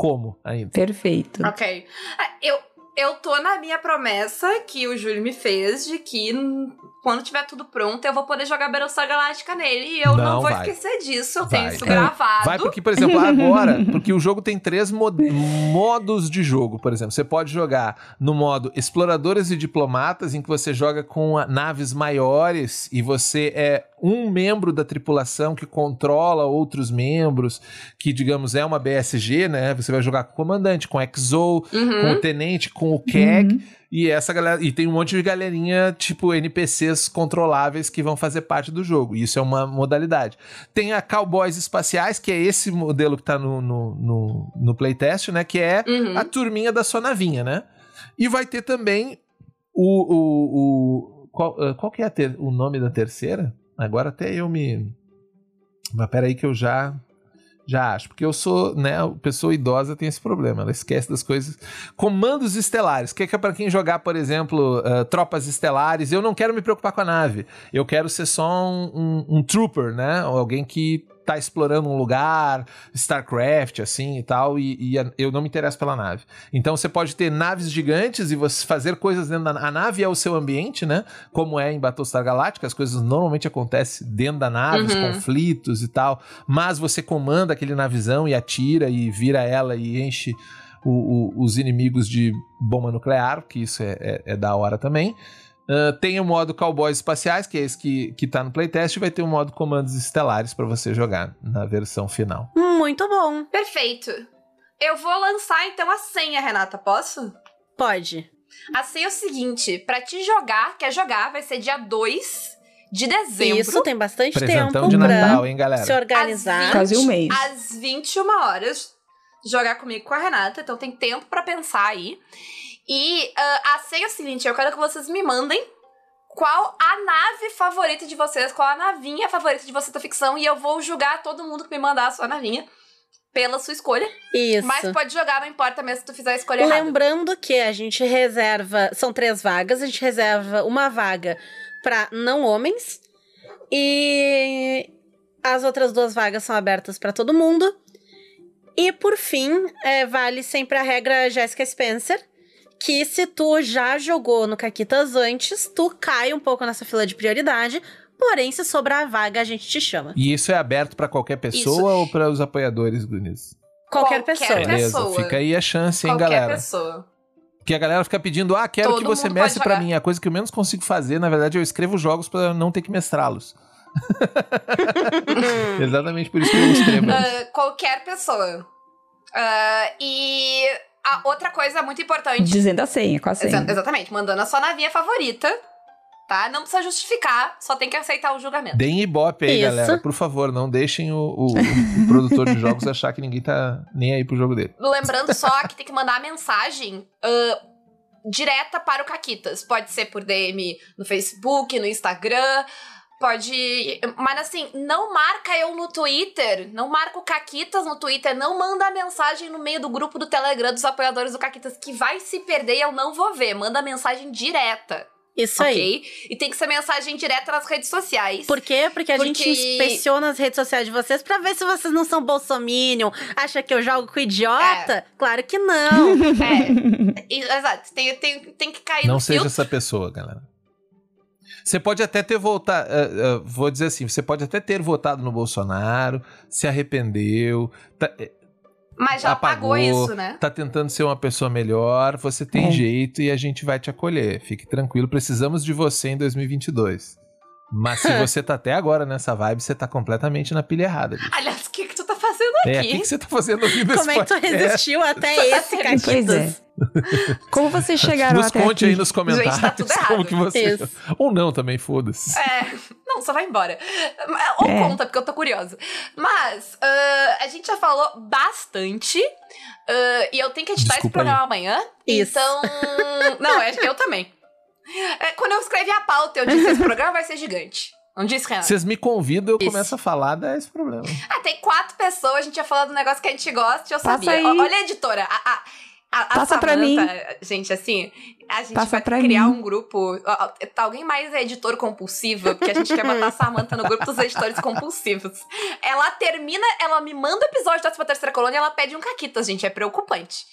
como ainda. Perfeito. Ok. Ah, eu, eu tô na minha promessa que o Júlio me fez de que quando tiver tudo pronto, eu vou poder jogar Battlestar Galactica nele. E eu não, não vou vai. esquecer disso. Eu vai. tenho isso gravado. Vai porque, por exemplo, agora, porque o jogo tem três mod modos de jogo, por exemplo. Você pode jogar no modo Exploradores e Diplomatas, em que você joga com naves maiores e você é um membro da tripulação que controla outros membros, que, digamos, é uma BSG, né? Você vai jogar com o comandante, com o XO, uhum. com o tenente, com o CAG. Uhum. E essa galera. E tem um monte de galerinha, tipo NPCs controláveis que vão fazer parte do jogo. Isso é uma modalidade. Tem a Cowboys Espaciais, que é esse modelo que tá no, no, no, no playtest, né? Que é uhum. a turminha da sua navinha, né? E vai ter também o. o, o qual, uh, qual que é ter, o nome da terceira? Agora até eu me. Mas peraí que eu já já acho, porque eu sou, né, pessoa idosa tem esse problema, ela esquece das coisas. Comandos estelares, que é, é para quem jogar, por exemplo, uh, tropas estelares, eu não quero me preocupar com a nave, eu quero ser só um, um, um trooper, né, alguém que tá explorando um lugar, StarCraft, assim e tal, e, e eu não me interesso pela nave. Então você pode ter naves gigantes e você fazer coisas dentro da a nave é o seu ambiente, né? Como é em Battlestar Galactica, as coisas normalmente acontecem dentro da nave, os uhum. conflitos e tal, mas você comanda aquele navizão e atira e vira ela e enche o, o, os inimigos de bomba nuclear, que isso é, é, é da hora também. Uh, tem o modo Cowboys Espaciais, que é esse que, que tá no playtest, e vai ter o modo Comandos Estelares para você jogar na versão final. Muito bom. Perfeito. Eu vou lançar então a senha, Renata, posso? Pode. A senha é o seguinte: pra te jogar, quer jogar, vai ser dia 2 de dezembro. Isso, tem bastante Presentão tempo de Natal, hein, galera? se organizar. Às Quase um mês. Às 21 horas, jogar comigo com a Renata. Então tem tempo pra pensar aí. E ah, a senha é o seguinte: eu quero que vocês me mandem qual a nave favorita de vocês, qual a navinha favorita de vocês da ficção. E eu vou julgar todo mundo que me mandar a sua navinha pela sua escolha. Isso. Mas pode jogar, não importa mesmo se tu fizer a escolha errada. Lembrando que a gente reserva. São três vagas, a gente reserva uma vaga pra não homens. E as outras duas vagas são abertas pra todo mundo. E por fim, é, vale sempre a regra Jessica Spencer. Que se tu já jogou no Caquitas antes, tu cai um pouco nessa fila de prioridade. Porém, se sobrar a vaga, a gente te chama. E isso é aberto pra qualquer pessoa ou para os apoiadores do Nis? Qualquer, Qualquer pessoa. Beleza, pessoa. fica aí a chance, hein, Qualquer galera? pessoa. Que a galera fica pedindo, ah, quero Todo que você mestre jogar. mim. A coisa que eu menos consigo fazer, na verdade, eu escrevo jogos pra não ter que mestrá-los. Exatamente por isso que eu escrevo. Ah, qualquer pessoa. Ah, e a outra coisa muito importante. Dizendo a senha, com a senha. Exa- exatamente, mandando a sua navinha favorita. Tá? Não precisa justificar, só tem que aceitar o julgamento. Deem ibope aí, Isso. galera. Por favor, não deixem o, o- o produtor de jogos achar que ninguém tá nem aí pro jogo dele. Lembrando só que tem que mandar a mensagem ah, direta para o Caquitas. Pode ser por DM no Facebook, no Instagram. Pode. Mas assim, não marca eu no Twitter. Não marca o Caquitas no Twitter. Não manda a mensagem no meio do grupo do Telegram dos apoiadores do Caquitas, que vai se perder e eu não vou ver. Manda a mensagem direta. Isso aí. ok? E tem que ser mensagem direta nas redes sociais. Por quê? Porque a Porque- gente inspeciona as redes sociais de vocês pra ver se vocês não são bolsominion. Acha que eu jogo com idiota? Claro que não. É, exato. Tem, tem, tem que cair Não no seja filtro. essa pessoa, galera. Você pode até ter votado, eh, eh, vou dizer assim, você pode até ter votado no Bolsonaro, se arrependeu, tá, eh, Mas já apagou, pagou isso, né? tá tentando ser uma pessoa melhor, você tem É. jeito e a gente vai te acolher. Fique tranquilo, precisamos de você em 2022. Mas se você tá até agora nessa vibe, você tá completamente na pilha errada. bicho. Aliás, que, que fazendo É, o aqui? que, que você tá fazendo ouvindo Como esse é que tu resistiu até esse, Caquitas? Pois é. Como vocês chegaram Nos até conte aqui? aí nos comentários Gente, tá tudo como errado. que você... Isso. Ou não também, foda-se. É, não, só vai embora. Ou É. conta, porque eu tô curiosa. Mas, ah, a gente já falou bastante. ah, e eu tenho que editar esse Desculpa programa amanhã. Isso. Então. não, é, eu também. É, quando eu escrevi a pauta, eu disse: esse programa vai ser gigante. Não disse, Renato? Vocês me convidam, eu Isso. começo a falar, dá esse problema. Ah, tem quatro pessoas, a gente ia falar do negócio que a gente gosta e eu Passa sabia. aí. Olha a editora. A, a, a, a Passa pra Samantha, Gente, assim, a gente Passa vai pra criar mim. um grupo. tá Alguém mais é editor compulsivo? Porque a gente quer botar a Samantha no grupo dos editores compulsivos. Ela termina, ela me manda o episódio da 13 Colônia e ela pede um caquitas, gente. É preocupante.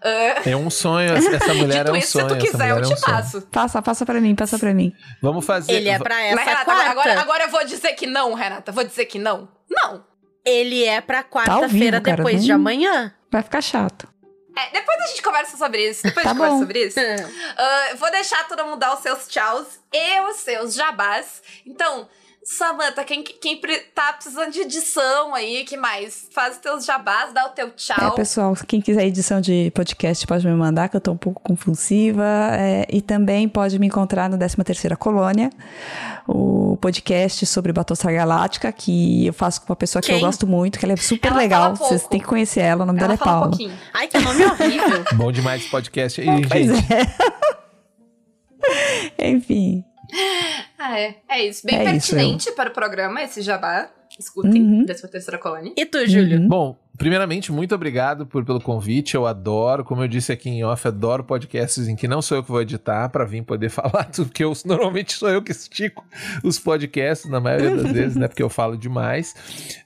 Ah, É um sonho, essa mulher dito é um isso, sonho. se tu quiser, eu é um te sonho. passo. Passa, passa pra mim, passa pra mim. Vamos fazer. Ele é pra essa Mas, Renata, quarta. agora, agora eu vou dizer que não, Renata. Vou dizer que não. Não. Ele é pra ao quarta-feira cara, depois de amanhã. Vai ficar chato. É, depois a gente conversa sobre isso. Depois a Tá gente conversa bom. sobre isso. Eu vou deixar todo mundo dar os seus tchauz e os seus jabás. Então, Samantha, quem, quem tá precisando de edição aí, que mais? Faz os teus jabás, dá o teu É, tchau. pessoal, quem quiser edição de podcast pode me mandar, que eu tô um pouco confusiva. É, e também pode me encontrar no 13ª Colônia, o podcast sobre Battlestar Galáctica, que eu faço com uma pessoa que eu Quem? gosto muito, que ela é super Ela legal. Vocês têm que conhecer ela, o nome Ela dela é fala um Paula. pouquinho. Ai, que nome horrível. Bom demais esse podcast aí, Pois gente. é. Enfim. Ah, é. É isso. Bem É isso, pertinente para o programa, esse jabá. Escutem, Uhum. 13ª Colônia. E tu, Júlio? Uhum. Bom, primeiramente, muito obrigado por, pelo convite. Eu adoro, como eu disse aqui em off, adoro podcasts em que não sou eu que vou editar para vir poder falar tudo, porque eu, normalmente sou eu que estico os podcasts, na maioria das vezes, né? Porque eu falo demais.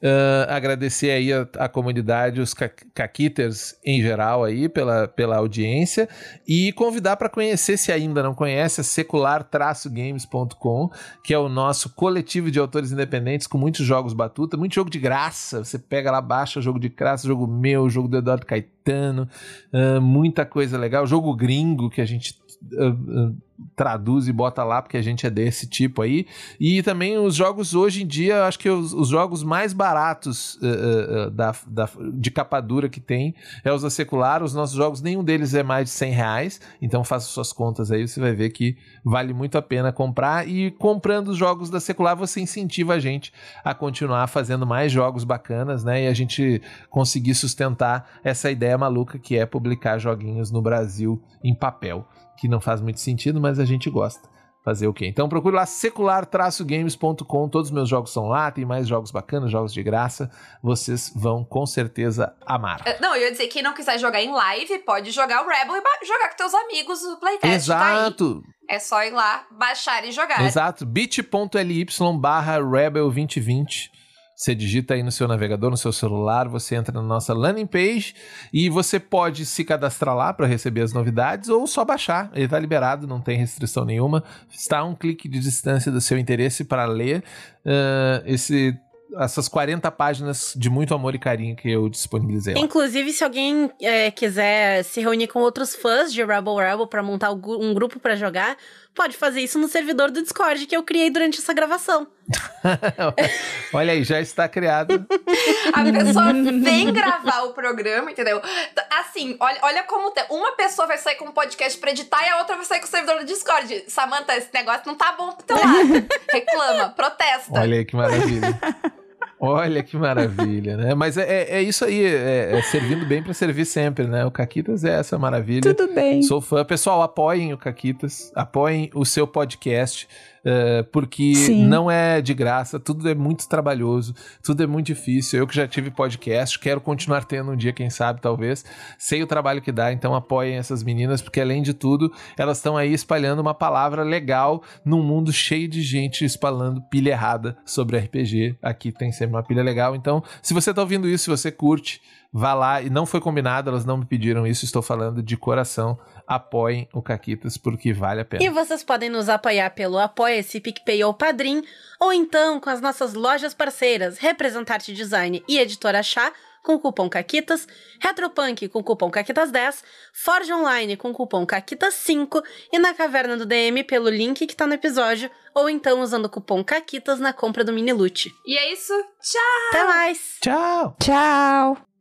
Ah, agradecer aí a, a comunidade, os ca- caquiters em geral aí, pela, pela audiência. E convidar para conhecer, se ainda não conhece, a secular-games.com, que é o nosso coletivo de autores independentes com muitos jogos batuta, muito jogo de graça. Você pega lá, baixa jogo de graça, jogo meu, jogo do Eduardo Caetano, ah, muita coisa legal. Jogo gringo que a gente ah, ah, traduz e bota lá, porque a gente é desse tipo aí. E também os jogos hoje em dia, acho que os, os jogos mais baratos uh, uh, da, da, de capa dura que tem é os da secular. Os nossos jogos, nenhum deles é mais de 100 reais. Então faça suas contas aí, você vai ver que vale muito a pena comprar. E comprando os jogos da secular, você incentiva a gente a continuar fazendo mais jogos bacanas, né? E a gente conseguir sustentar essa ideia maluca que é publicar joguinhos no Brasil em papel que não faz muito sentido, mas a gente gosta. Fazer o quê? Então procure lá secular-games.com, todos os meus jogos são lá, tem mais jogos bacanas, jogos de graça, vocês vão com certeza amar. É, não, eu ia dizer, quem não quiser jogar em live, pode jogar o Rebel e jogar com teus amigos o playtest. Exato! Tá é só ir lá, baixar e jogar. Exato, bit.ly barra Rebel 2020 você digita aí no seu navegador, no seu celular, você entra na nossa landing page e você pode se cadastrar lá para receber as novidades ou só baixar. Ele está liberado, não tem restrição nenhuma. Está a um clique de distância do seu interesse para ler uh, esse essas 40 páginas de muito amor e carinho que eu disponibilizei. Lá. Inclusive, se alguém é, quiser se reunir com outros fãs de Rebel Rebel para montar um grupo para jogar, pode fazer isso no servidor do Discord que eu criei durante essa gravação. Olha aí, já está criado. A pessoa vem gravar o programa, entendeu? Assim, olha, olha como tem. Uma pessoa vai sair com um podcast pra editar e a outra vai sair com o servidor do Discord. Samantha, esse negócio não tá bom pro teu lado. Reclama, protesta. Olha aí que maravilha. Olha que maravilha, né? Mas é, é, é isso aí, é, é, servindo bem para servir sempre, né? O Caquitas é essa maravilha. Tudo bem. Sou fã. Pessoal, apoiem o Caquitas, apoiem o seu podcast. Uh, porque Sim. não é de graça, tudo é muito trabalhoso, tudo é muito difícil. Eu que já tive podcast, quero continuar tendo um dia, quem sabe, talvez. Sei o trabalho que dá, então apoiem essas meninas, porque além de tudo, elas estão aí espalhando uma palavra legal num mundo cheio de gente espalhando pilha errada sobre RPG. Aqui tem sempre uma pilha legal. Então, se você tá ouvindo isso, se você curte, vá lá. E não foi combinado, elas não me pediram isso, estou falando de coração apoiem o Caquitas porque vale a pena. E vocês podem nos apoiar pelo Apoia-se, PicPay ou Padrim, ou então com as nossas lojas parceiras Representarte Design e Editora Chá, com o cupom CAQUITAS, Retropunk com o cupom CAQUITAS10, Forge Online com o cupom CAQUITAS5 e na Caverna do DM pelo link que tá no episódio, ou então usando o cupom CAQUITAS na compra do mini loot. E é isso, tchau! Até mais! Tchau! Tchau!